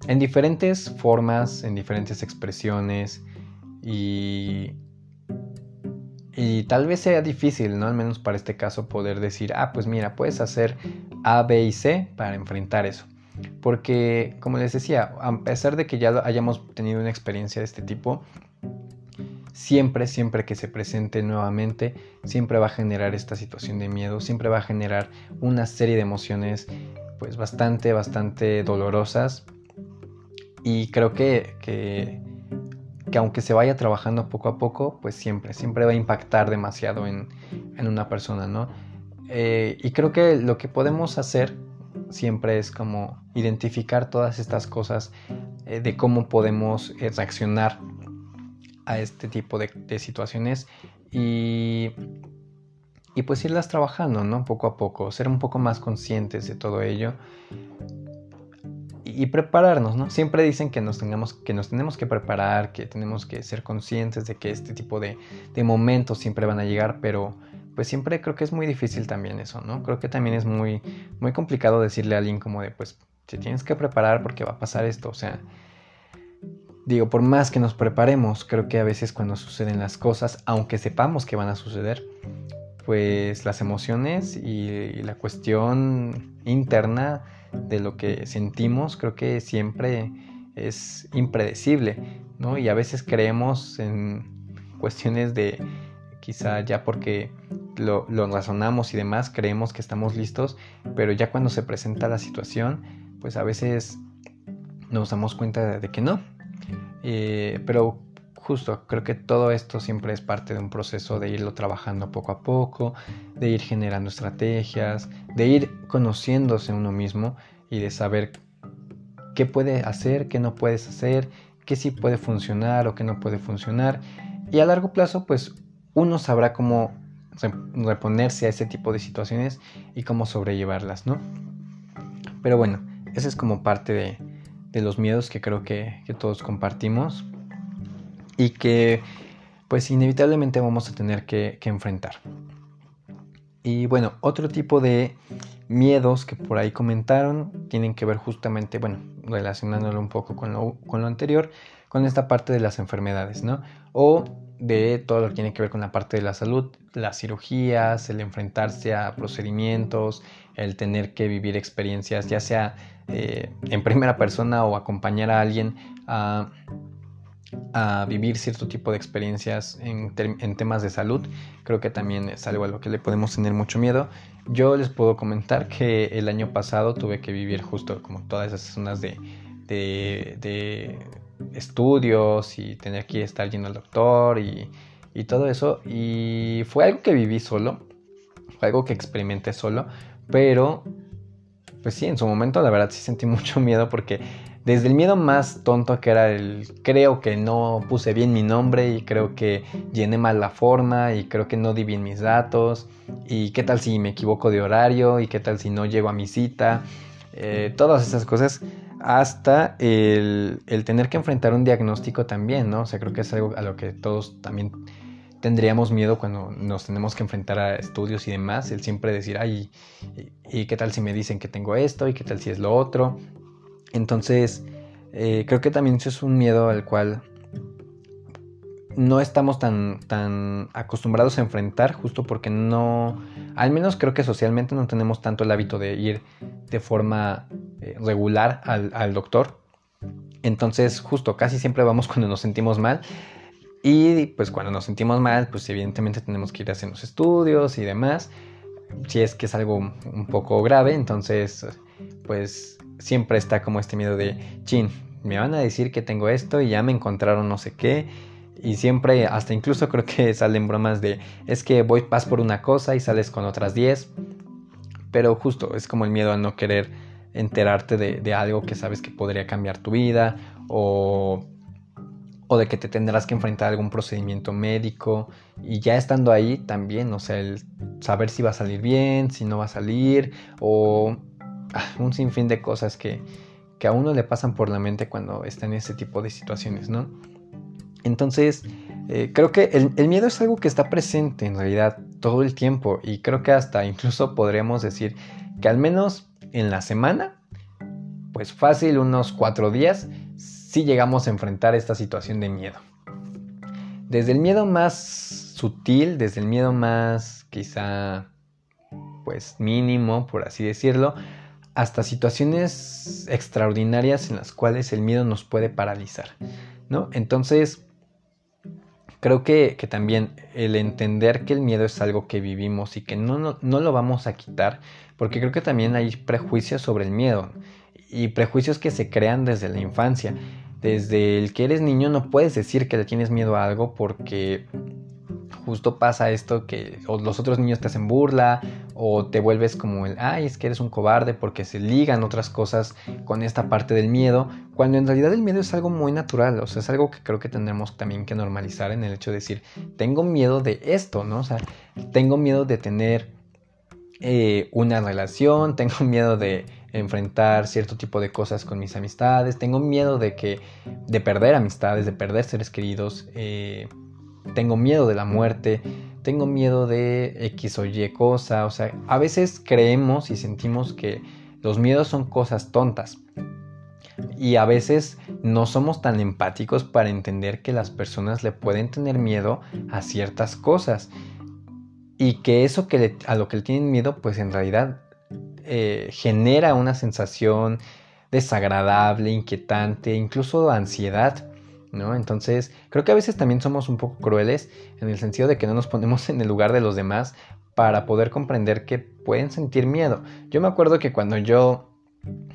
En diferentes formas, en diferentes expresiones y, y tal vez sea difícil, ¿no? Al menos para este caso poder decir, ah, pues mira, puedes hacer A, B y C para enfrentar eso. Porque, como les decía, a pesar de que ya hayamos tenido una experiencia de este tipo, siempre, siempre que se presente nuevamente, siempre va a generar esta situación de miedo, siempre va a generar una serie de emociones pues bastante, bastante dolorosas. Y creo que, que, aunque se vaya trabajando poco a poco, pues siempre, siempre va a impactar demasiado en, una persona, ¿no? Eh, y creo que lo que podemos hacer siempre es como identificar todas estas cosas eh, de cómo podemos eh, reaccionar a este tipo de, situaciones y, y, pues irlas trabajando, ¿no? Poco a poco, ser un poco más conscientes de todo ello y, prepararnos, ¿no? Siempre dicen que nos, tengamos, que nos tenemos que preparar, que tenemos que ser conscientes de que este tipo de, de momentos siempre van a llegar, pero pues siempre creo que es muy difícil también eso, ¿no? Creo que también es muy, muy complicado decirle a alguien como de, pues, te tienes que preparar porque va a pasar esto, o sea, digo, por más que nos preparemos, creo que a veces cuando suceden las cosas, aunque sepamos que van a suceder, pues las emociones y, la cuestión interna de lo que sentimos, creo que siempre es impredecible, ¿no? Y a veces creemos en cuestiones de quizá ya porque lo, razonamos y demás, creemos que estamos listos, pero ya cuando se presenta la situación, pues a veces nos damos cuenta de, que no. Eh, pero justo, creo que todo esto siempre es parte de un proceso de irlo trabajando poco a poco, de ir generando estrategias, de ir conociéndose uno mismo y de saber qué puede hacer, qué no puedes hacer, qué sí puede funcionar o qué no puede funcionar. Y a largo plazo, pues uno sabrá cómo reponerse a ese tipo de situaciones y cómo sobrellevarlas, ¿no? Pero bueno, ese es como parte de, los miedos que creo que, todos compartimos y que pues inevitablemente vamos a tener que, enfrentar. Y bueno, otro tipo de miedos que por ahí comentaron tienen que ver justamente, bueno, relacionándolo un poco con lo, con lo anterior, con esta parte de las enfermedades, ¿no? O de todo lo que tiene que ver con la parte de la salud, las cirugías, el enfrentarse a procedimientos, el tener que vivir experiencias, ya sea eh, en primera persona o acompañar a alguien a, vivir cierto tipo de experiencias en, temas de salud, creo que también es algo a lo que le podemos tener mucho miedo. Yo les puedo comentar que el año pasado tuve que vivir justo como todas esas zonas de estudios y tener que estar yendo al doctor y, todo eso. Y fue algo que viví solo, fue algo que experimenté solo, pero pues sí, en su momento la verdad sí sentí mucho miedo porque desde el miedo más tonto que era el creo que no puse bien mi nombre y creo que llené mal la forma y creo que no di bien mis datos y qué tal si me equivoco de horario y qué tal si no llego a mi cita, eh, todas esas cosas hasta el, tener que enfrentar un diagnóstico también, ¿no? O sea, creo que es algo a lo que todos también tendríamos miedo cuando nos tenemos que enfrentar a estudios y demás, el siempre decir, ay, ¿y, qué tal si me dicen que tengo esto? ¿Y qué tal si es lo otro? Entonces, eh, creo que también eso es un miedo al cual no estamos tan, tan acostumbrados a enfrentar, justo porque no, al menos creo que socialmente no tenemos tanto el hábito de ir de forma eh, regular al, doctor. Entonces, justo casi siempre vamos cuando nos sentimos mal. Y pues cuando nos sentimos mal, pues evidentemente tenemos que ir a hacer los estudios y demás. Si es que es algo un poco grave, entonces pues siempre está como este miedo de, chin, me van a decir que tengo esto y ya me encontraron no sé qué. Y siempre, hasta incluso creo que salen bromas de, es que voy, vas por una cosa y sales con otras 10. Pero justo es como el miedo a no querer enterarte de, algo que sabes que podría cambiar tu vida o, o de que te tendrás que enfrentar a algún procedimiento médico y ya estando ahí también, o sea, el saber si va a salir bien, si no va a salir o ah, un sinfín de cosas que, que a uno le pasan por la mente cuando está en ese tipo de situaciones, ¿no? Entonces, eh, creo que el, el, miedo es algo que está presente en realidad todo el tiempo y creo que hasta incluso podríamos decir que al menos en la semana, pues fácil unos cuatro días, si llegamos a enfrentar esta situación de miedo. Desde el miedo más sutil, desde el miedo más quizá pues mínimo, por así decirlo, hasta situaciones extraordinarias en las cuales el miedo nos puede paralizar, ¿no? Entonces, creo que, también el entender que el miedo es algo que vivimos y que no, no, lo vamos a quitar, porque creo que también hay prejuicios sobre el miedo y prejuicios que se crean desde la infancia. Desde el que eres niño no puedes decir que le tienes miedo a algo porque justo pasa esto que los otros niños te hacen burla o te vuelves como el, ay, es que eres un cobarde porque se ligan otras cosas con esta parte del miedo, cuando en realidad el miedo es algo muy natural, o sea, es algo que creo que tendremos también que normalizar en el hecho de decir, tengo miedo de esto, ¿no? O sea, tengo miedo de tener eh, una relación, tengo miedo de enfrentar cierto tipo de cosas con mis amistades, tengo miedo de que, de perder amistades, de perder seres queridos, eh, tengo miedo de la muerte, tengo miedo de X o Y cosa, o sea, a veces creemos y sentimos que los miedos son cosas tontas. Y a veces no somos tan empáticos para entender que las personas le pueden tener miedo a ciertas cosas. Y que eso que a lo que le tienen miedo, pues en realidad eh, genera una sensación desagradable, inquietante, incluso ansiedad. ¿no? Entonces, creo que a veces también somos un poco crueles en el sentido de que no nos ponemos en el lugar de los demás para poder comprender que pueden sentir miedo. Yo me acuerdo que cuando yo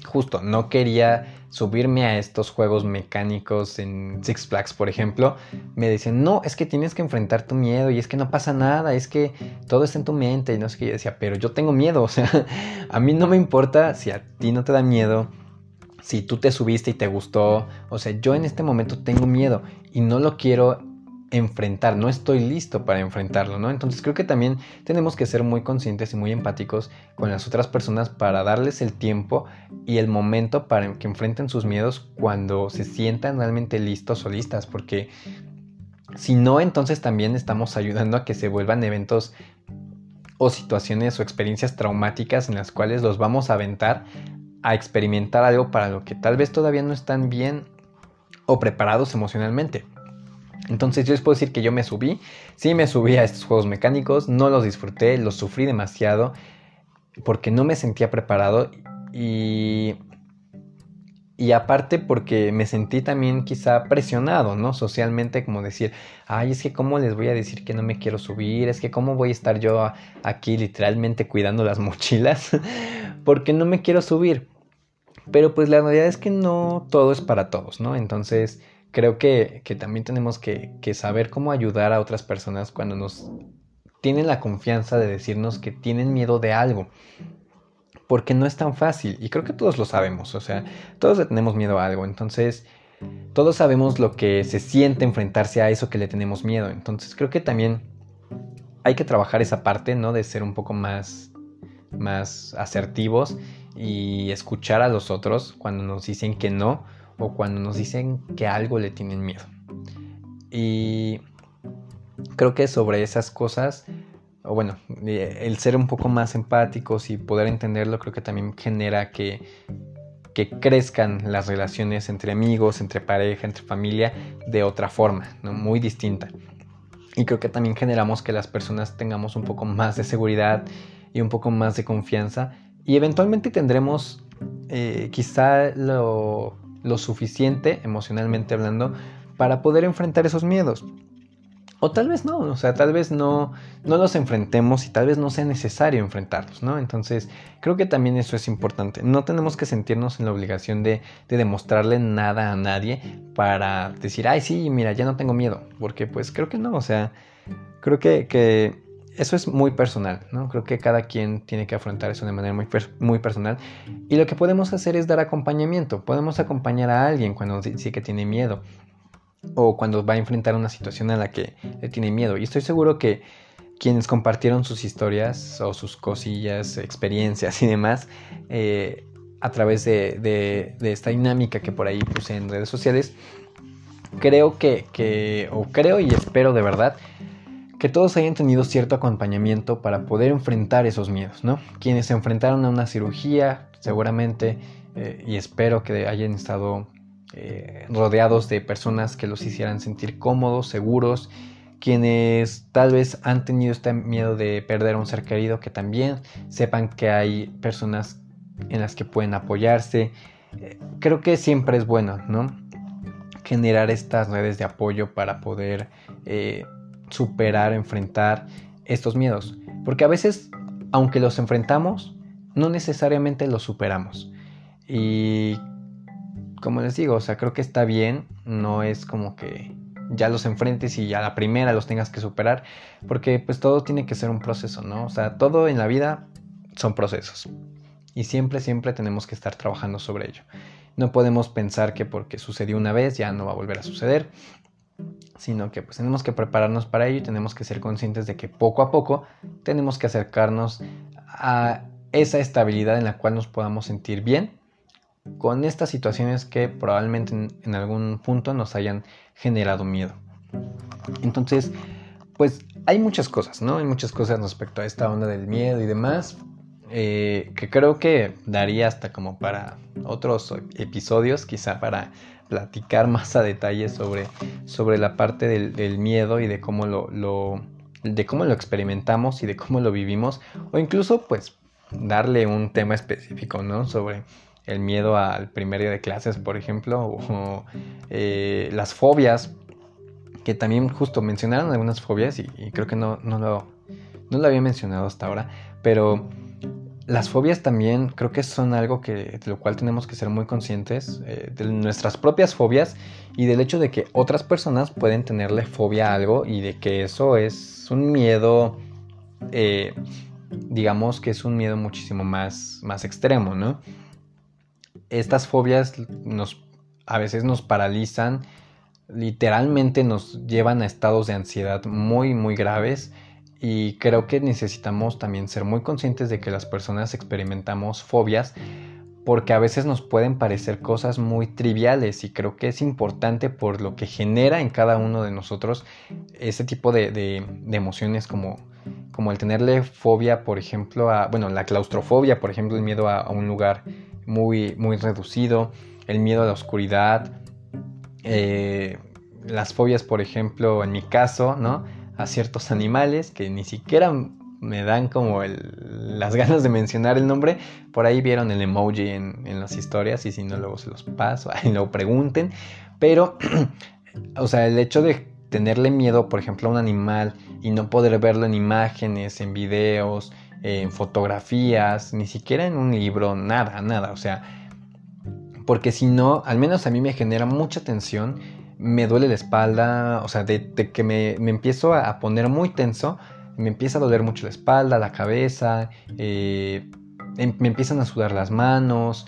justo no quería subirme a estos juegos mecánicos en Six Flags, por ejemplo, me decían, no, es que tienes que enfrentar tu miedo y es que no pasa nada, es que todo está en tu mente y no sé qué. Yo decía, pero yo tengo miedo, o sea, a mí no me importa si a ti no te da miedo, si tú te subiste y te gustó. O sea, yo en este momento tengo miedo y no lo quiero enfrentar, no estoy listo para enfrentarlo, ¿no? Entonces creo que también tenemos que ser muy conscientes y muy empáticos con las otras personas para darles el tiempo y el momento para que enfrenten sus miedos cuando se sientan realmente listos o listas, porque si no, entonces también estamos ayudando a que se vuelvan eventos o situaciones o experiencias traumáticas en las cuales los vamos a aventar a experimentar algo para lo que tal vez todavía no están bien o preparados emocionalmente. Entonces yo les puedo decir que yo me subí, sí me subí a estos juegos mecánicos, no los disfruté, los sufrí demasiado porque no me sentía preparado y y aparte porque me sentí también quizá presionado, ¿no? Socialmente como decir, ay, es que cómo les voy a decir que no me quiero subir, es que cómo voy a estar yo aquí literalmente cuidando las mochilas, porque no me quiero subir. Pero pues la realidad es que no todo es para todos, ¿no? Entonces creo que, que también tenemos que, que saber cómo ayudar a otras personas cuando nos tienen la confianza de decirnos que tienen miedo de algo porque no es tan fácil. Y creo que todos lo sabemos, o sea, todos le tenemos miedo a algo. Entonces, todos sabemos lo que se siente enfrentarse a eso que le tenemos miedo. Entonces, creo que también hay que trabajar esa parte, ¿no? De ser un poco más, más asertivos y escuchar a los otros cuando nos dicen que no o cuando nos dicen que algo le tienen miedo. Y creo que sobre esas cosas o bueno, eh, el ser un poco más empáticos y poder entenderlo creo que también genera que, que crezcan las relaciones entre amigos, entre pareja, entre familia de otra forma, ¿no? muy distinta. Y creo que también generamos que las personas tengamos un poco más de seguridad y un poco más de confianza y eventualmente tendremos eh, quizá lo lo suficiente, emocionalmente hablando, para poder enfrentar esos miedos. O tal vez no, o sea, tal vez no, no los enfrentemos y tal vez no sea necesario enfrentarlos, ¿no? Entonces, creo que también eso es importante. No tenemos que sentirnos en la obligación de, de demostrarle nada a nadie para decir, ay, sí, mira, ya no tengo miedo. Porque pues creo que no, o sea, creo que, que eso es muy personal, ¿no? Creo que cada quien tiene que afrontar eso de manera muy, personal. Y lo que podemos hacer es dar acompañamiento. Podemos acompañar a alguien cuando sí que tiene miedo o cuando va a enfrentar una situación a la que le tiene miedo. Y estoy seguro que quienes compartieron sus historias o sus cosillas, experiencias y demás, eh, a través de, esta dinámica que por ahí puse en redes sociales, creo que, o creo y espero de verdad, que todos hayan tenido cierto acompañamiento para poder enfrentar esos miedos, ¿no? Quienes se enfrentaron a una cirugía, seguramente, eh, y espero que hayan estado eh, rodeados de personas que los hicieran sentir cómodos, seguros, quienes tal vez han tenido este miedo de perder a un ser querido, que también sepan que hay personas en las que pueden apoyarse. Eh, creo que siempre es bueno, ¿no? Generar estas redes de apoyo para poder superar, enfrentar estos miedos. Porque a veces, aunque los enfrentamos, no necesariamente los superamos. Y como les digo, o sea, creo que está bien, no es como que ya los enfrentes y a la primera los tengas que superar, porque pues todo tiene que ser un proceso, ¿no? O sea, todo en la vida son procesos y siempre, siempre tenemos que estar trabajando sobre ello. No podemos pensar que porque sucedió una vez ya no va a volver a suceder, sino que pues tenemos que prepararnos para ello y tenemos que ser conscientes de que poco a poco tenemos que acercarnos a esa estabilidad en la cual nos podamos sentir bien con estas situaciones que probablemente en, algún punto nos hayan generado miedo. Entonces, pues hay muchas cosas, ¿no? Hay muchas cosas respecto a esta onda del miedo y demás, eh, que creo que daría hasta como para otros episodios, quizá para platicar más a detalle sobre, sobre la parte del, miedo y de cómo lo, de cómo lo experimentamos y de cómo lo vivimos, o incluso pues darle un tema específico, ¿no? Sobre el miedo al primer día de clases, por ejemplo, o eh, las fobias, que también justo mencionaron algunas fobias y, creo que no, no, lo, no lo había mencionado hasta ahora, pero las fobias también creo que son algo que, de lo cual tenemos que ser muy conscientes eh, de nuestras propias fobias y del hecho de que otras personas pueden tenerle fobia a algo y de que eso es un miedo, eh, digamos que es un miedo muchísimo más, más extremo, ¿no? estas fobias nos, a veces nos paralizan, literalmente nos llevan a estados de ansiedad muy, muy graves. Y creo que necesitamos también ser muy conscientes de que las personas experimentamos fobias porque a veces nos pueden parecer cosas muy triviales y creo que es importante por lo que genera en cada uno de nosotros ese tipo de, emociones como, como el tenerle fobia, por ejemplo, a, bueno, la claustrofobia, por ejemplo, el miedo a un lugar muy, muy reducido, el miedo a la oscuridad, eh, las fobias, por ejemplo, en mi caso, ¿no? A ciertos animales que ni siquiera me dan como las ganas de mencionar el nombre. Por ahí vieron el emoji en, en las historias y si no, luego se los paso, ahí lo pregunten. Pero, o sea, el hecho de tenerle miedo, por ejemplo, a un animal y no poder verlo en imágenes, en videos, en fotografías, ni siquiera en un libro, nada, nada. O sea, porque si no, al menos a mí me genera mucha tensión, me duele la espalda, o sea, de, que me, empiezo a poner muy tenso, me empieza a doler mucho la espalda, la cabeza, eh, em, me empiezan a sudar las manos,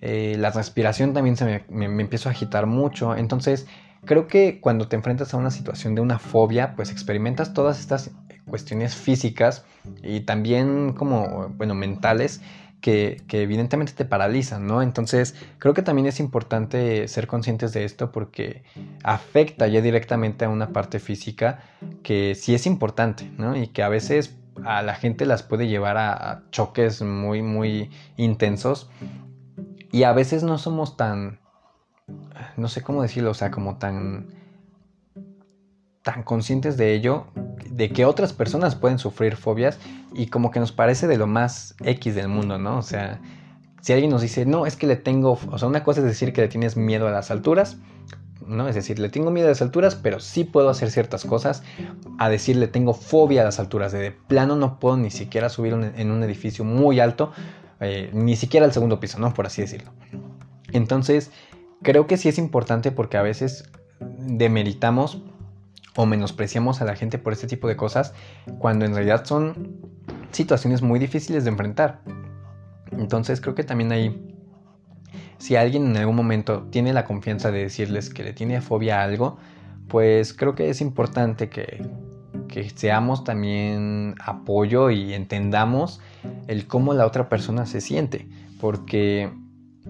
eh, la respiración también se me, me, me empiezo a agitar mucho. Entonces, creo que cuando te enfrentas a una situación de una fobia, pues experimentas todas estas cuestiones físicas y también como, bueno, mentales que, evidentemente te paralizan, ¿no? Entonces creo que también es importante ser conscientes de esto porque afecta ya directamente a una parte física que sí es importante, ¿no? Y que a veces a la gente las puede llevar a, choques muy, muy intensos y a veces no somos tan, no sé cómo decirlo, o sea, como tan tan conscientes de ello, de que otras personas pueden sufrir fobias y como que nos parece de lo más X del mundo, ¿no? O sea, si alguien nos dice, no, es que le tengo, o sea, una cosa es decir que le tienes miedo a las alturas, ¿no? Es decir, le tengo miedo a las alturas, pero sí puedo hacer ciertas cosas. A decir, le tengo fobia a las alturas, de, plano no puedo ni siquiera subir en un edificio muy alto, eh, ni siquiera al segundo piso, ¿no? Por así decirlo. Entonces, creo que sí es importante porque a veces demeritamos o menospreciamos a la gente por este tipo de cosas cuando en realidad son situaciones muy difíciles de enfrentar. Entonces creo que también hay, si alguien en algún momento tiene la confianza de decirles que le tiene fobia a algo, pues creo que es importante que, que seamos también apoyo y entendamos el cómo la otra persona se siente, porque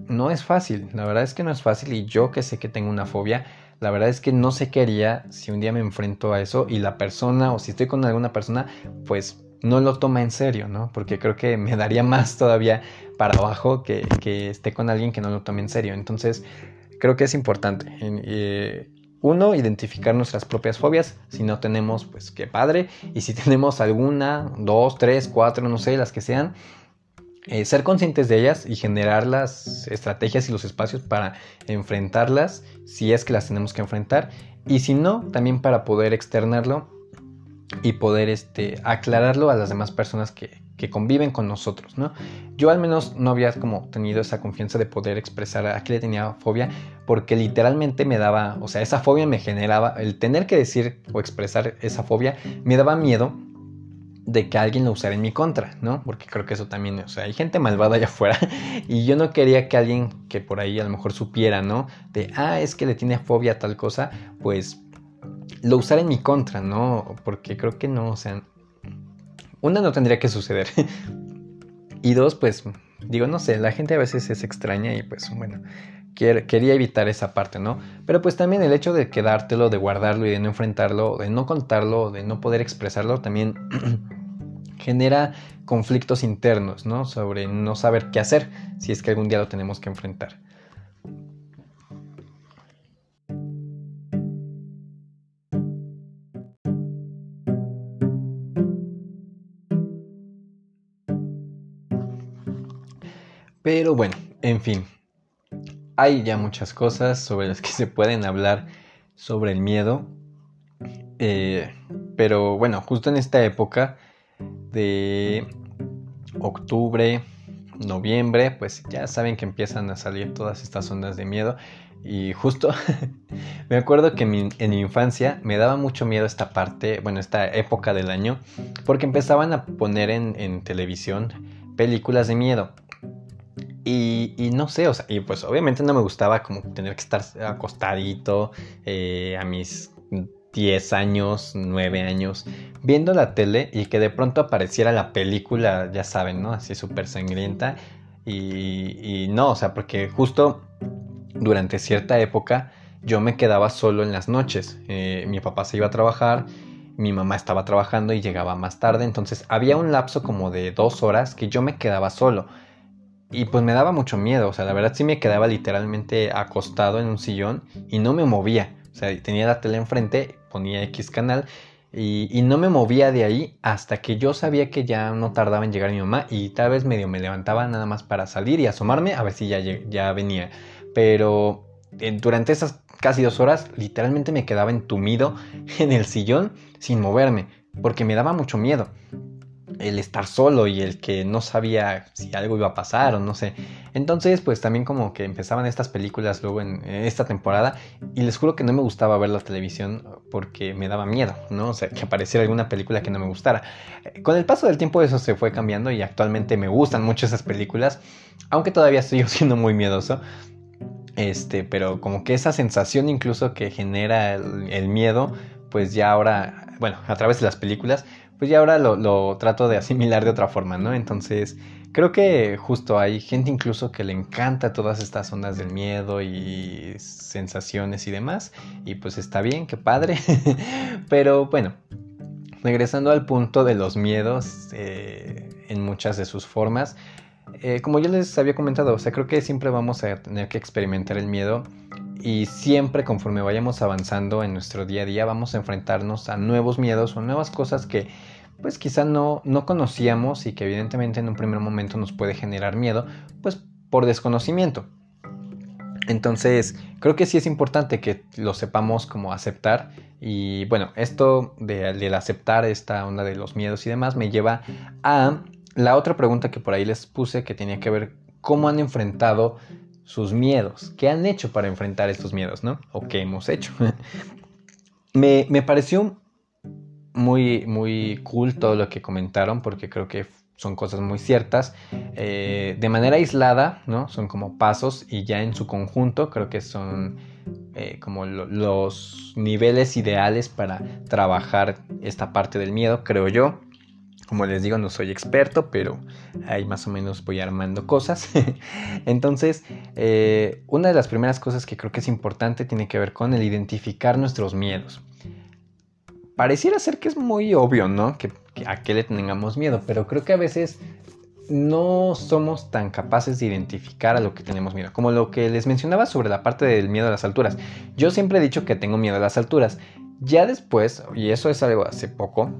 no es fácil, la verdad es que no es fácil y yo que sé que tengo una fobia, la verdad es que no sé qué si un día me enfrento a eso y la persona o si estoy con alguna persona, pues no lo toma en serio, ¿no? Porque creo que me daría más todavía para abajo que, esté con alguien que no lo tome en serio. Entonces, creo que es importante. Eh, uno, identificar nuestras propias fobias. Si no tenemos, pues qué padre. Y si tenemos alguna, dos, tres, cuatro, no sé, las que sean, eh, ser conscientes de ellas y generar las estrategias y los espacios para enfrentarlas, si es que las tenemos que enfrentar. Y si no, también para poder externarlo y poder este, aclararlo a las demás personas que, conviven con nosotros, ¿no? Yo al menos no había como tenido esa confianza de poder expresar a qué le tenía fobia, porque literalmente me daba, o sea, esa fobia me generaba, el tener que decir o expresar esa fobia me daba miedo de que alguien lo usara en mi contra, ¿no? Porque creo que eso también, o sea, hay gente malvada allá afuera y yo no quería que alguien que por ahí a lo mejor supiera, ¿no? De, ah, es que le tiene fobia a tal cosa, pues lo usara en mi contra, ¿no? Porque creo que no, o sea, una no tendría que suceder. y dos, pues, digo, no sé, la gente a veces es extraña y pues, bueno, quería evitar esa parte, ¿no? Pero pues también el hecho de quedártelo, de guardarlo y de no enfrentarlo, de no contarlo, de no poder expresarlo, también genera conflictos internos, ¿no? Sobre no saber qué hacer si es que algún día lo tenemos que enfrentar. Pero bueno, en fin, hay ya muchas cosas sobre las que se pueden hablar sobre el miedo. Eh, pero bueno, justo en esta época de octubre, noviembre, pues ya saben que empiezan a salir todas estas ondas de miedo. Y justo me acuerdo que en mi infancia me daba mucho miedo esta parte, bueno, esta época del año, porque empezaban a poner en televisión películas de miedo. Y, no sé, o sea, y pues obviamente no me gustaba como tener que estar acostadito eh, a mis 10 años, 9 años, viendo la tele y que de pronto apareciera la película, ya saben, ¿no? Así súper sangrienta. Y, no, o sea, porque justo durante cierta época yo me quedaba solo en las noches. Eh, mi papá se iba a trabajar, mi mamá estaba trabajando y llegaba más tarde, entonces había un lapso como de dos horas que yo me quedaba solo. Y pues me daba mucho miedo, o sea, la verdad sí me quedaba literalmente acostado en un sillón y no me movía. O sea, tenía la tele enfrente, ponía X canal y, no me movía de ahí hasta que yo sabía que ya no tardaba en llegar mi mamá y tal vez medio me levantaba nada más para salir y asomarme a ver si ya, ya venía. Pero eh, durante esas casi dos horas literalmente me quedaba entumido en el sillón sin moverme porque me daba mucho miedo el estar solo y el que no sabía si algo iba a pasar o no sé. Entonces, pues también como que empezaban estas películas luego en, esta temporada y les juro que no me gustaba ver la televisión porque me daba miedo, ¿no? O sea, que apareciera alguna película que no me gustara. Con el paso del tiempo eso se fue cambiando y actualmente me gustan mucho esas películas, aunque todavía sigo siendo muy miedoso. Este, pero como que esa sensación incluso que genera el miedo, pues ya ahora, bueno, a través de las películas, pues ya ahora lo, trato de asimilar de otra forma, ¿no? Entonces, creo que justo hay gente incluso que le encanta todas estas ondas del miedo y sensaciones y demás, y pues está bien, qué padre, pero bueno, regresando al punto de los miedos eh, en muchas de sus formas, eh, como yo les había comentado, o sea, creo que siempre vamos a tener que experimentar el miedo y siempre conforme vayamos avanzando en nuestro día a día vamos a enfrentarnos a nuevos miedos o nuevas cosas que pues quizá no, no conocíamos y que evidentemente en un primer momento nos puede generar miedo, pues por desconocimiento. Entonces, creo que sí es importante que lo sepamos como aceptar. Y bueno, esto del aceptar esta onda de los miedos y demás me lleva a la otra pregunta que por ahí les puse que tenía que ver cómo han enfrentado sus miedos, qué han hecho para enfrentar estos miedos, ¿no? O qué hemos hecho. me, me, pareció muy, muy cool todo lo que comentaron porque creo que son cosas muy ciertas. Eh, de manera aislada, ¿no? Son como pasos y ya en su conjunto creo que son eh, como los niveles ideales para trabajar esta parte del miedo, creo yo. Como les digo, no soy experto, pero ahí más o menos voy armando cosas. Entonces, eh, una de las primeras cosas que creo que es importante tiene que ver con el identificar nuestros miedos. Pareciera ser que es muy obvio, ¿no? Que, a qué le tengamos miedo, pero creo que a veces no somos tan capaces de identificar a lo que tenemos miedo. Como lo que les mencionaba sobre la parte del miedo a las alturas. Yo siempre he dicho que tengo miedo a las alturas. Ya después, y eso es algo hace poco,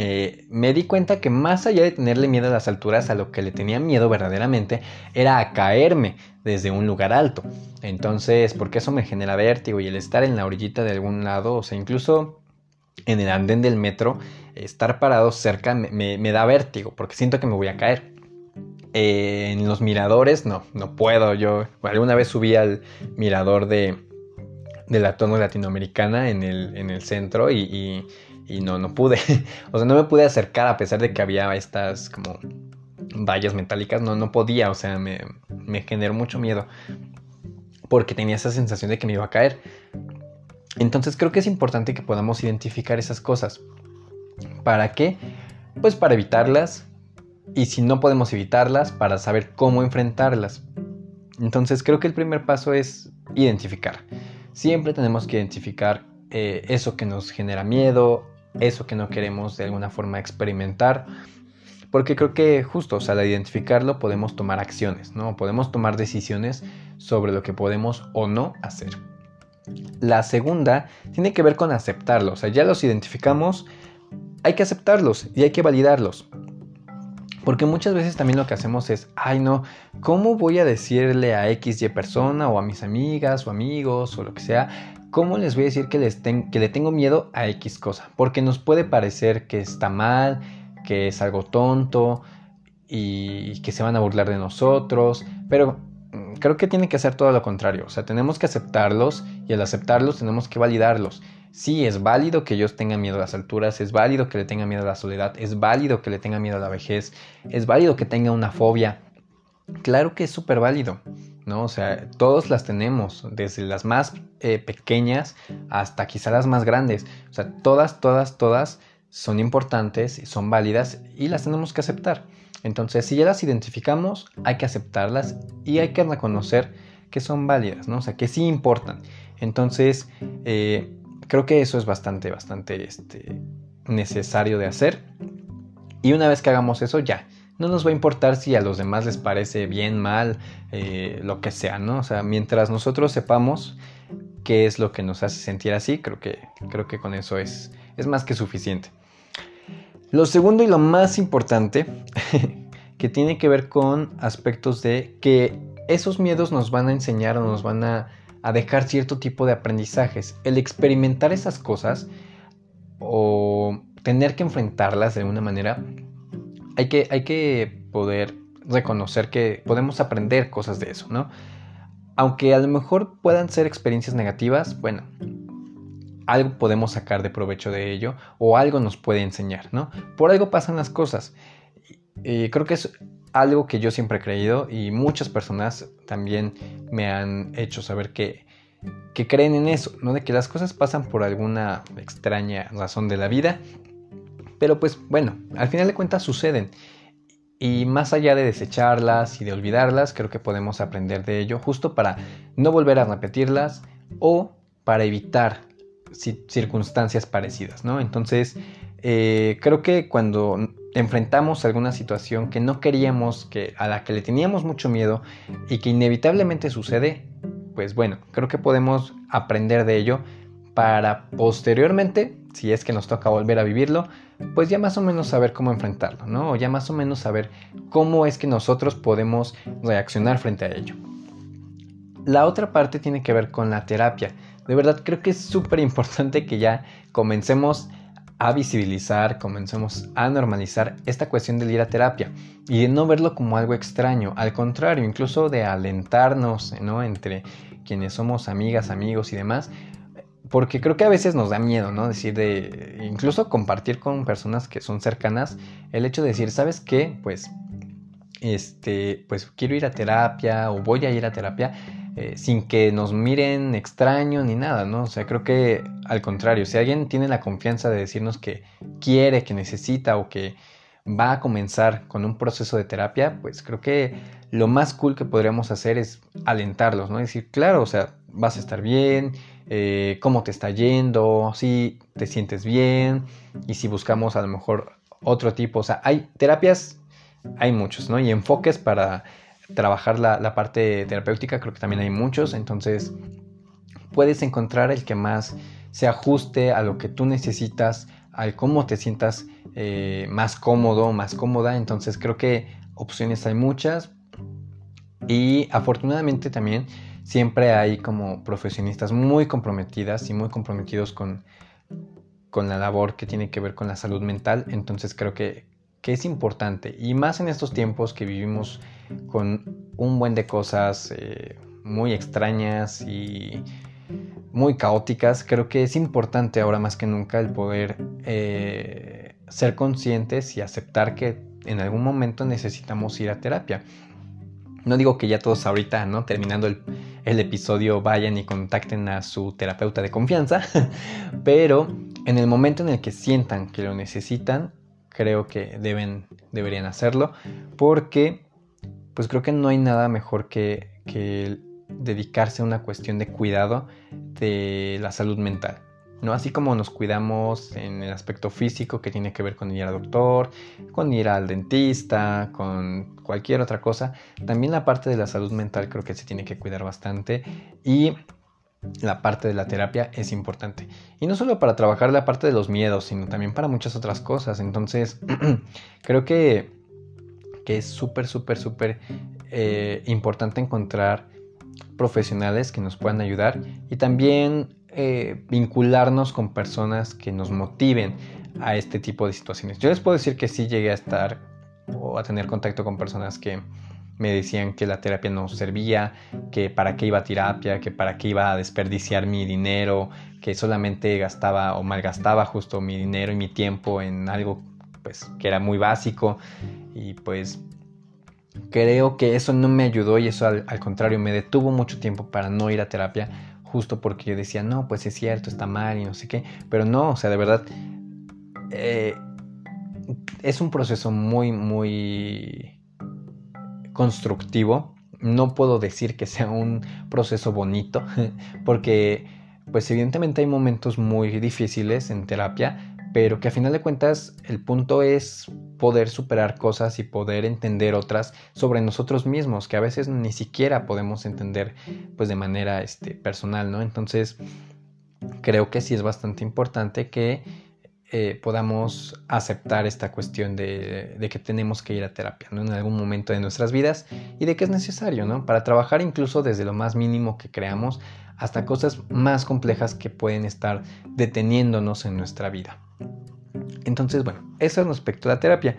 eh, me di cuenta que más allá de tenerle miedo a las alturas, a lo que le tenía miedo verdaderamente era a caerme desde un lugar alto. Entonces, porque eso me genera vértigo y el estar en la orillita de algún lado, o sea, incluso en el andén del metro, estar parado cerca me, da vértigo porque siento que me voy a caer. Eh, en los miradores, no, no puedo. Yo alguna vez subí al mirador de, la tono latinoamericana en el, en el centro y y no, no pude. o sea, no me pude acercar a pesar de que había estas como vallas metálicas. No, no podía. O sea, me, me generó mucho miedo. Porque tenía esa sensación de que me iba a caer. Entonces creo que es importante que podamos identificar esas cosas. ¿Para qué? Pues para evitarlas. Y si no podemos evitarlas, para saber cómo enfrentarlas. Entonces creo que el primer paso es identificar. Siempre tenemos que identificar eh, eso que nos genera miedo, eso que no queremos de alguna forma experimentar. Porque creo que justo, o sea, al identificarlo podemos tomar acciones, ¿no? Podemos tomar decisiones sobre lo que podemos o no hacer. La segunda tiene que ver con aceptarlos. O sea, ya los identificamos, hay que aceptarlos y hay que validarlos. Porque muchas veces también lo que hacemos es, ay no, ¿cómo voy a decirle a XY persona o a mis amigas o amigos o lo que sea ¿cómo les voy a decir que, les que le tengo miedo a X cosa? Porque nos puede parecer que está mal, que es algo tonto y que se van a burlar de nosotros, pero creo que tiene que hacer todo lo contrario, o sea, tenemos que aceptarlos y al aceptarlos tenemos que validarlos. Sí, es válido que ellos tengan miedo a las alturas, es válido que le tengan miedo a la soledad, es válido que le tengan miedo a la vejez, es válido que tenga una fobia. Claro que es súper válido. ¿no? O sea, todos las tenemos, desde las más eh, pequeñas hasta quizá las más grandes. O sea, todas, todas, todas son importantes, son válidas y las tenemos que aceptar. Entonces, si ya las identificamos, hay que aceptarlas y hay que reconocer que son válidas, ¿no? O sea, que sí importan. Entonces, eh, creo que eso es bastante, bastante este, necesario de hacer. Y una vez que hagamos eso, ya, no nos va a importar si a los demás les parece bien, mal, eh, lo que sea, ¿no? O sea, mientras nosotros sepamos qué es lo que nos hace sentir así, creo que, creo que con eso es, es más que suficiente. Lo segundo y lo más importante, que tiene que ver con aspectos de que esos miedos nos van a enseñar o nos van a, a dejar cierto tipo de aprendizajes. El experimentar esas cosas o tener que enfrentarlas de alguna manera hay que, hay que poder reconocer que podemos aprender cosas de eso, ¿no? Aunque a lo mejor puedan ser experiencias negativas, bueno, algo podemos sacar de provecho de ello o algo nos puede enseñar, ¿no? Por algo pasan las cosas. Y creo que es algo que yo siempre he creído y muchas personas también me han hecho saber que, que creen en eso, ¿no? De que las cosas pasan por alguna extraña razón de la vida pero pues bueno, al final de cuentas suceden. Y más allá de desecharlas y de olvidarlas, creo que podemos aprender de ello justo para no volver a repetirlas o para evitar circunstancias parecidas, ¿no? Entonces, eh, creo que cuando enfrentamos alguna situación que no queríamos, que, a la que le teníamos mucho miedo y que inevitablemente sucede, pues bueno, creo que podemos aprender de ello para posteriormente si es que nos toca volver a vivirlo, pues ya más o menos saber cómo enfrentarlo, ¿no? O ya más o menos saber cómo es que nosotros podemos reaccionar frente a ello. La otra parte tiene que ver con la terapia. De verdad creo que es súper importante que ya comencemos a visibilizar, comencemos a normalizar esta cuestión del ir a terapia y de no verlo como algo extraño, al contrario, incluso de alentarnos, ¿no? Entre quienes somos amigas, amigos y demás, porque creo que a veces nos da miedo, ¿no? Decir de, incluso compartir con personas que son cercanas, el hecho de decir, ¿sabes qué? Pues, este, pues quiero ir a terapia o voy a ir a terapia eh, sin que nos miren extraño ni nada, ¿no? O sea, creo que al contrario, si alguien tiene la confianza de decirnos que quiere, que necesita o que va a comenzar con un proceso de terapia, pues creo que lo más cool que podríamos hacer es alentarlos, ¿no? Decir, claro, o sea, vas a estar bien, eh, cómo te está yendo, si te sientes bien y si buscamos a lo mejor otro tipo, o sea, hay terapias, hay muchos, ¿no? Y enfoques para trabajar la, la parte terapéutica, creo que también hay muchos, entonces puedes encontrar el que más se ajuste a lo que tú necesitas, al cómo te sientas eh, más cómodo, más cómoda. Entonces creo que opciones hay muchas. Y afortunadamente también siempre hay como profesionistas muy comprometidas y muy comprometidos con, con la labor que tiene que ver con la salud mental. Entonces creo que, que es importante. Y más en estos tiempos que vivimos con un buen de cosas eh, muy extrañas y muy caóticas, creo que es importante ahora más que nunca el poder eh, ser conscientes y aceptar que en algún momento necesitamos ir a terapia. No digo que ya todos ahorita, ¿no? Terminando el, episodio vayan y contacten a su terapeuta de confianza, pero en el momento en el que sientan que lo necesitan, creo que deben, deberían hacerlo, porque pues creo que no hay nada mejor que, que dedicarse a una cuestión de cuidado de la salud mental. ¿no? Así como nos cuidamos en el aspecto físico que tiene que ver con ir al doctor, con ir al dentista, con cualquier otra cosa, también la parte de la salud mental creo que se tiene que cuidar bastante y la parte de la terapia es importante. Y no solo para trabajar la parte de los miedos, sino también para muchas otras cosas. Entonces, creo que, que es súper, súper, súper eh, importante encontrar profesionales que nos puedan ayudar y también eh, vincularnos con personas que nos motiven a este tipo de situaciones. Yo les puedo decir que sí llegué a estar o a tener contacto con personas que me decían que la terapia no servía, que para qué iba a terapia, que para qué iba a desperdiciar mi dinero, que solamente gastaba o malgastaba justo mi dinero y mi tiempo en algo pues que era muy básico. Y pues creo que eso no me ayudó y eso al, contrario me detuvo mucho tiempo para no ir a terapia justo porque yo decía, no, pues es cierto, está mal y no sé qué, pero no, o sea, de verdad, eh, es un proceso muy, muy constructivo. No puedo decir que sea un proceso bonito, porque pues evidentemente hay momentos muy difíciles en terapia, pero que a final de cuentas el punto es poder superar cosas y poder entender otras sobre nosotros mismos que a veces ni siquiera podemos entender pues de manera este, personal, ¿no? Entonces creo que sí es bastante importante que eh, podamos aceptar esta cuestión de, que tenemos que ir a terapia en algún momento de nuestras vidas y de que es necesario, ¿no? Para trabajar incluso desde lo más mínimo que creamos hasta cosas más complejas que pueden estar deteniéndonos en nuestra vida. Entonces, bueno, eso es respecto a la terapia.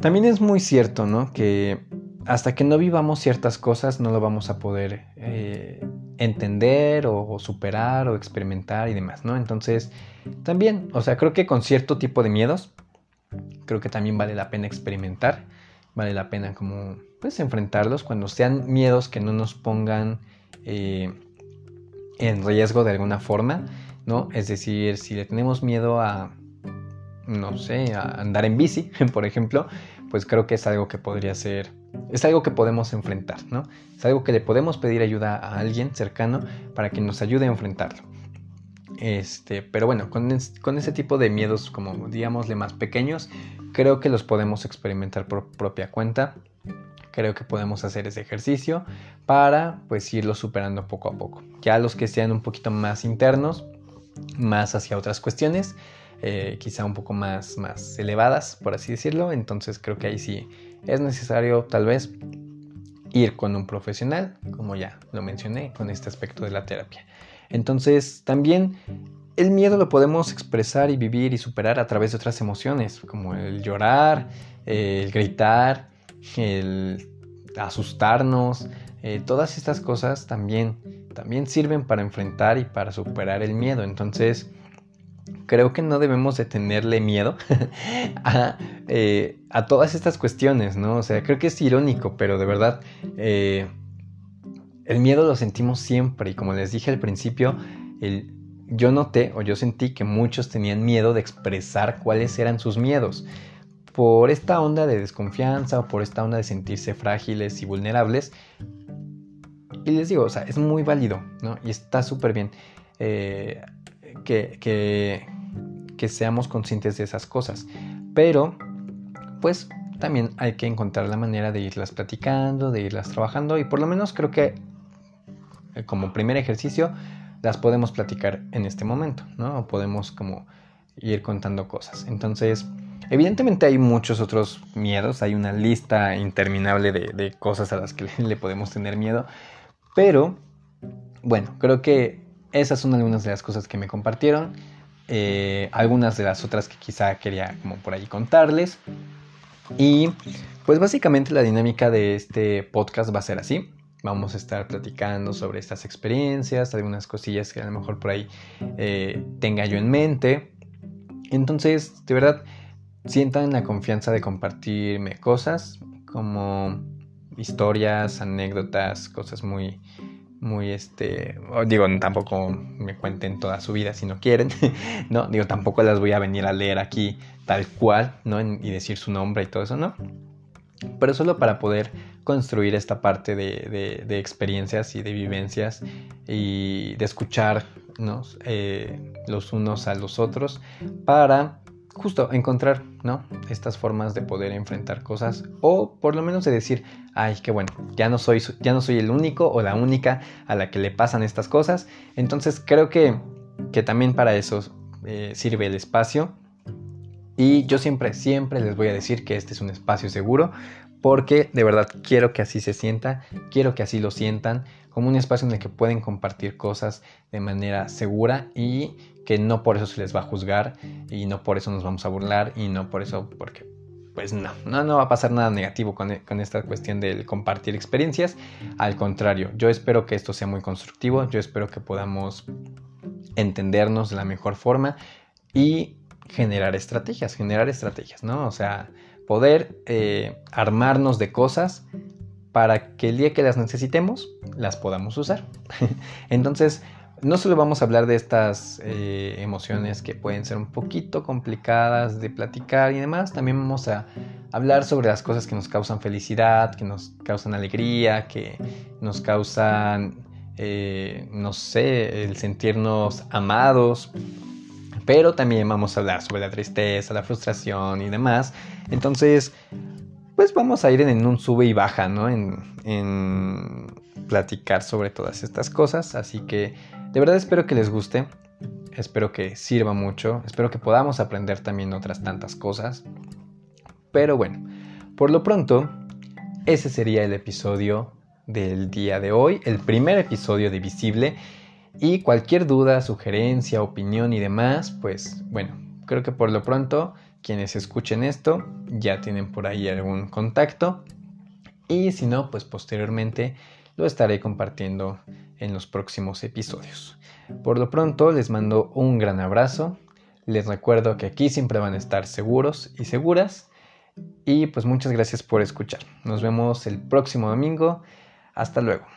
También es muy cierto, ¿no? Que hasta que no vivamos ciertas cosas no lo vamos a poder eh, entender o, superar o experimentar y demás, ¿no? Entonces, también, o sea, creo que con cierto tipo de miedos, creo que también vale la pena experimentar, vale la pena como, pues, enfrentarlos cuando sean miedos que no nos pongan eh, en riesgo de alguna forma, ¿no? Es decir, si le tenemos miedo a no sé, a andar en bici, por ejemplo, pues creo que es algo que podría ser, es algo que podemos enfrentar, ¿no? Es algo que le podemos pedir ayuda a alguien cercano para que nos ayude a enfrentarlo. Este, pero bueno, con, ese tipo de miedos, como digámosle más pequeños, creo que los podemos experimentar por propia cuenta. Creo que podemos hacer ese ejercicio para pues irlo superando poco a poco. Ya los que sean un poquito más internos, más hacia otras cuestiones, eh, quizá un poco más, más elevadas, por así decirlo. Entonces creo que ahí sí es necesario tal vez ir con un profesional, como ya lo mencioné, con este aspecto de la terapia. Entonces también el miedo lo podemos expresar y vivir y superar a través de otras emociones, como el llorar, el gritar, el asustarnos, eh, todas estas cosas también, también sirven para enfrentar y para superar el miedo. Entonces, creo que no debemos de tenerle miedo eh, a, todas estas cuestiones, ¿no? O sea, creo que es irónico, pero de verdad, eh, el miedo lo sentimos siempre y como les dije al principio, yo noté o yo sentí que muchos tenían miedo de expresar cuáles eran sus miedos. Por esta onda de desconfianza o por esta onda de sentirse frágiles y vulnerables. Y les digo, o sea, es muy válido, ¿no? Y está súper bien. Eh, que, que, seamos conscientes de esas cosas. Pero, pues también hay que encontrar la manera de irlas platicando, de irlas trabajando y por lo menos creo que como primer ejercicio las podemos platicar en este momento, ¿no? O podemos como ir contando cosas. Entonces, evidentemente hay muchos otros miedos, hay una lista interminable de, de cosas a las que le podemos tener miedo, pero bueno, creo que esas son algunas de las cosas que me compartieron. Eh, algunas de las otras que quizá quería como por ahí contarles. Y pues básicamente la dinámica de este podcast va a ser así. Vamos a estar platicando sobre estas experiencias, algunas cosillas que a lo mejor por ahí eh, tenga yo en mente. Entonces, de verdad, sientan la confianza de compartirme cosas como historias, anécdotas, cosas muy, muy este, digo, tampoco me cuenten toda su vida si no quieren, no, digo, tampoco las voy a venir a leer aquí tal cual, ¿no? y decir su nombre y todo eso, ¿no? Pero solo para poder construir esta parte de, de, experiencias y de vivencias y de escucharnos eh, los unos a los otros para justo encontrar. Estas formas de poder enfrentar cosas o por lo menos de decir, ay, qué bueno, ya no soy, ya no soy el único o la única a la que le pasan estas cosas. Entonces creo que, que también para eso eh, sirve el espacio. Y yo siempre, siempre les voy a decir que este es un espacio seguro porque de verdad quiero que así se sienta, quiero que así lo sientan, como un espacio en el que pueden compartir cosas de manera segura y que no por eso se les va a juzgar y no por eso nos vamos a burlar y no por eso porque pues no, no, no va a pasar nada negativo con, con, esta cuestión del compartir experiencias. Al contrario, yo espero que esto sea muy constructivo, yo espero que podamos entendernos de la mejor forma y generar estrategias, generar estrategias, ¿no? O sea, poder eh, armarnos de cosas para que el día que las necesitemos las podamos usar. Entonces, no solo vamos a hablar de estas eh, emociones que pueden ser un poquito complicadas de platicar y demás, también vamos a hablar sobre las cosas que nos causan felicidad, que nos causan alegría, que nos causan, eh, no sé, el sentirnos amados, pero también vamos a hablar sobre la tristeza, la frustración y demás. Entonces, pues vamos a ir en un sube y baja, ¿no? En, en platicar sobre todas estas cosas, así que de verdad espero que les guste, espero que sirva mucho, espero que podamos aprender también otras tantas cosas. Pero bueno, por lo pronto, ese sería el episodio del día de hoy, el primer episodio de Visible. Y cualquier duda, sugerencia, opinión y demás, pues bueno, creo que por lo pronto quienes escuchen esto ya tienen por ahí algún contacto. Y si no, pues posteriormente lo estaré compartiendo en los próximos episodios. Por lo pronto les mando un gran abrazo, les recuerdo que aquí siempre van a estar seguros y seguras y pues muchas gracias por escuchar. Nos vemos el próximo domingo. Hasta luego.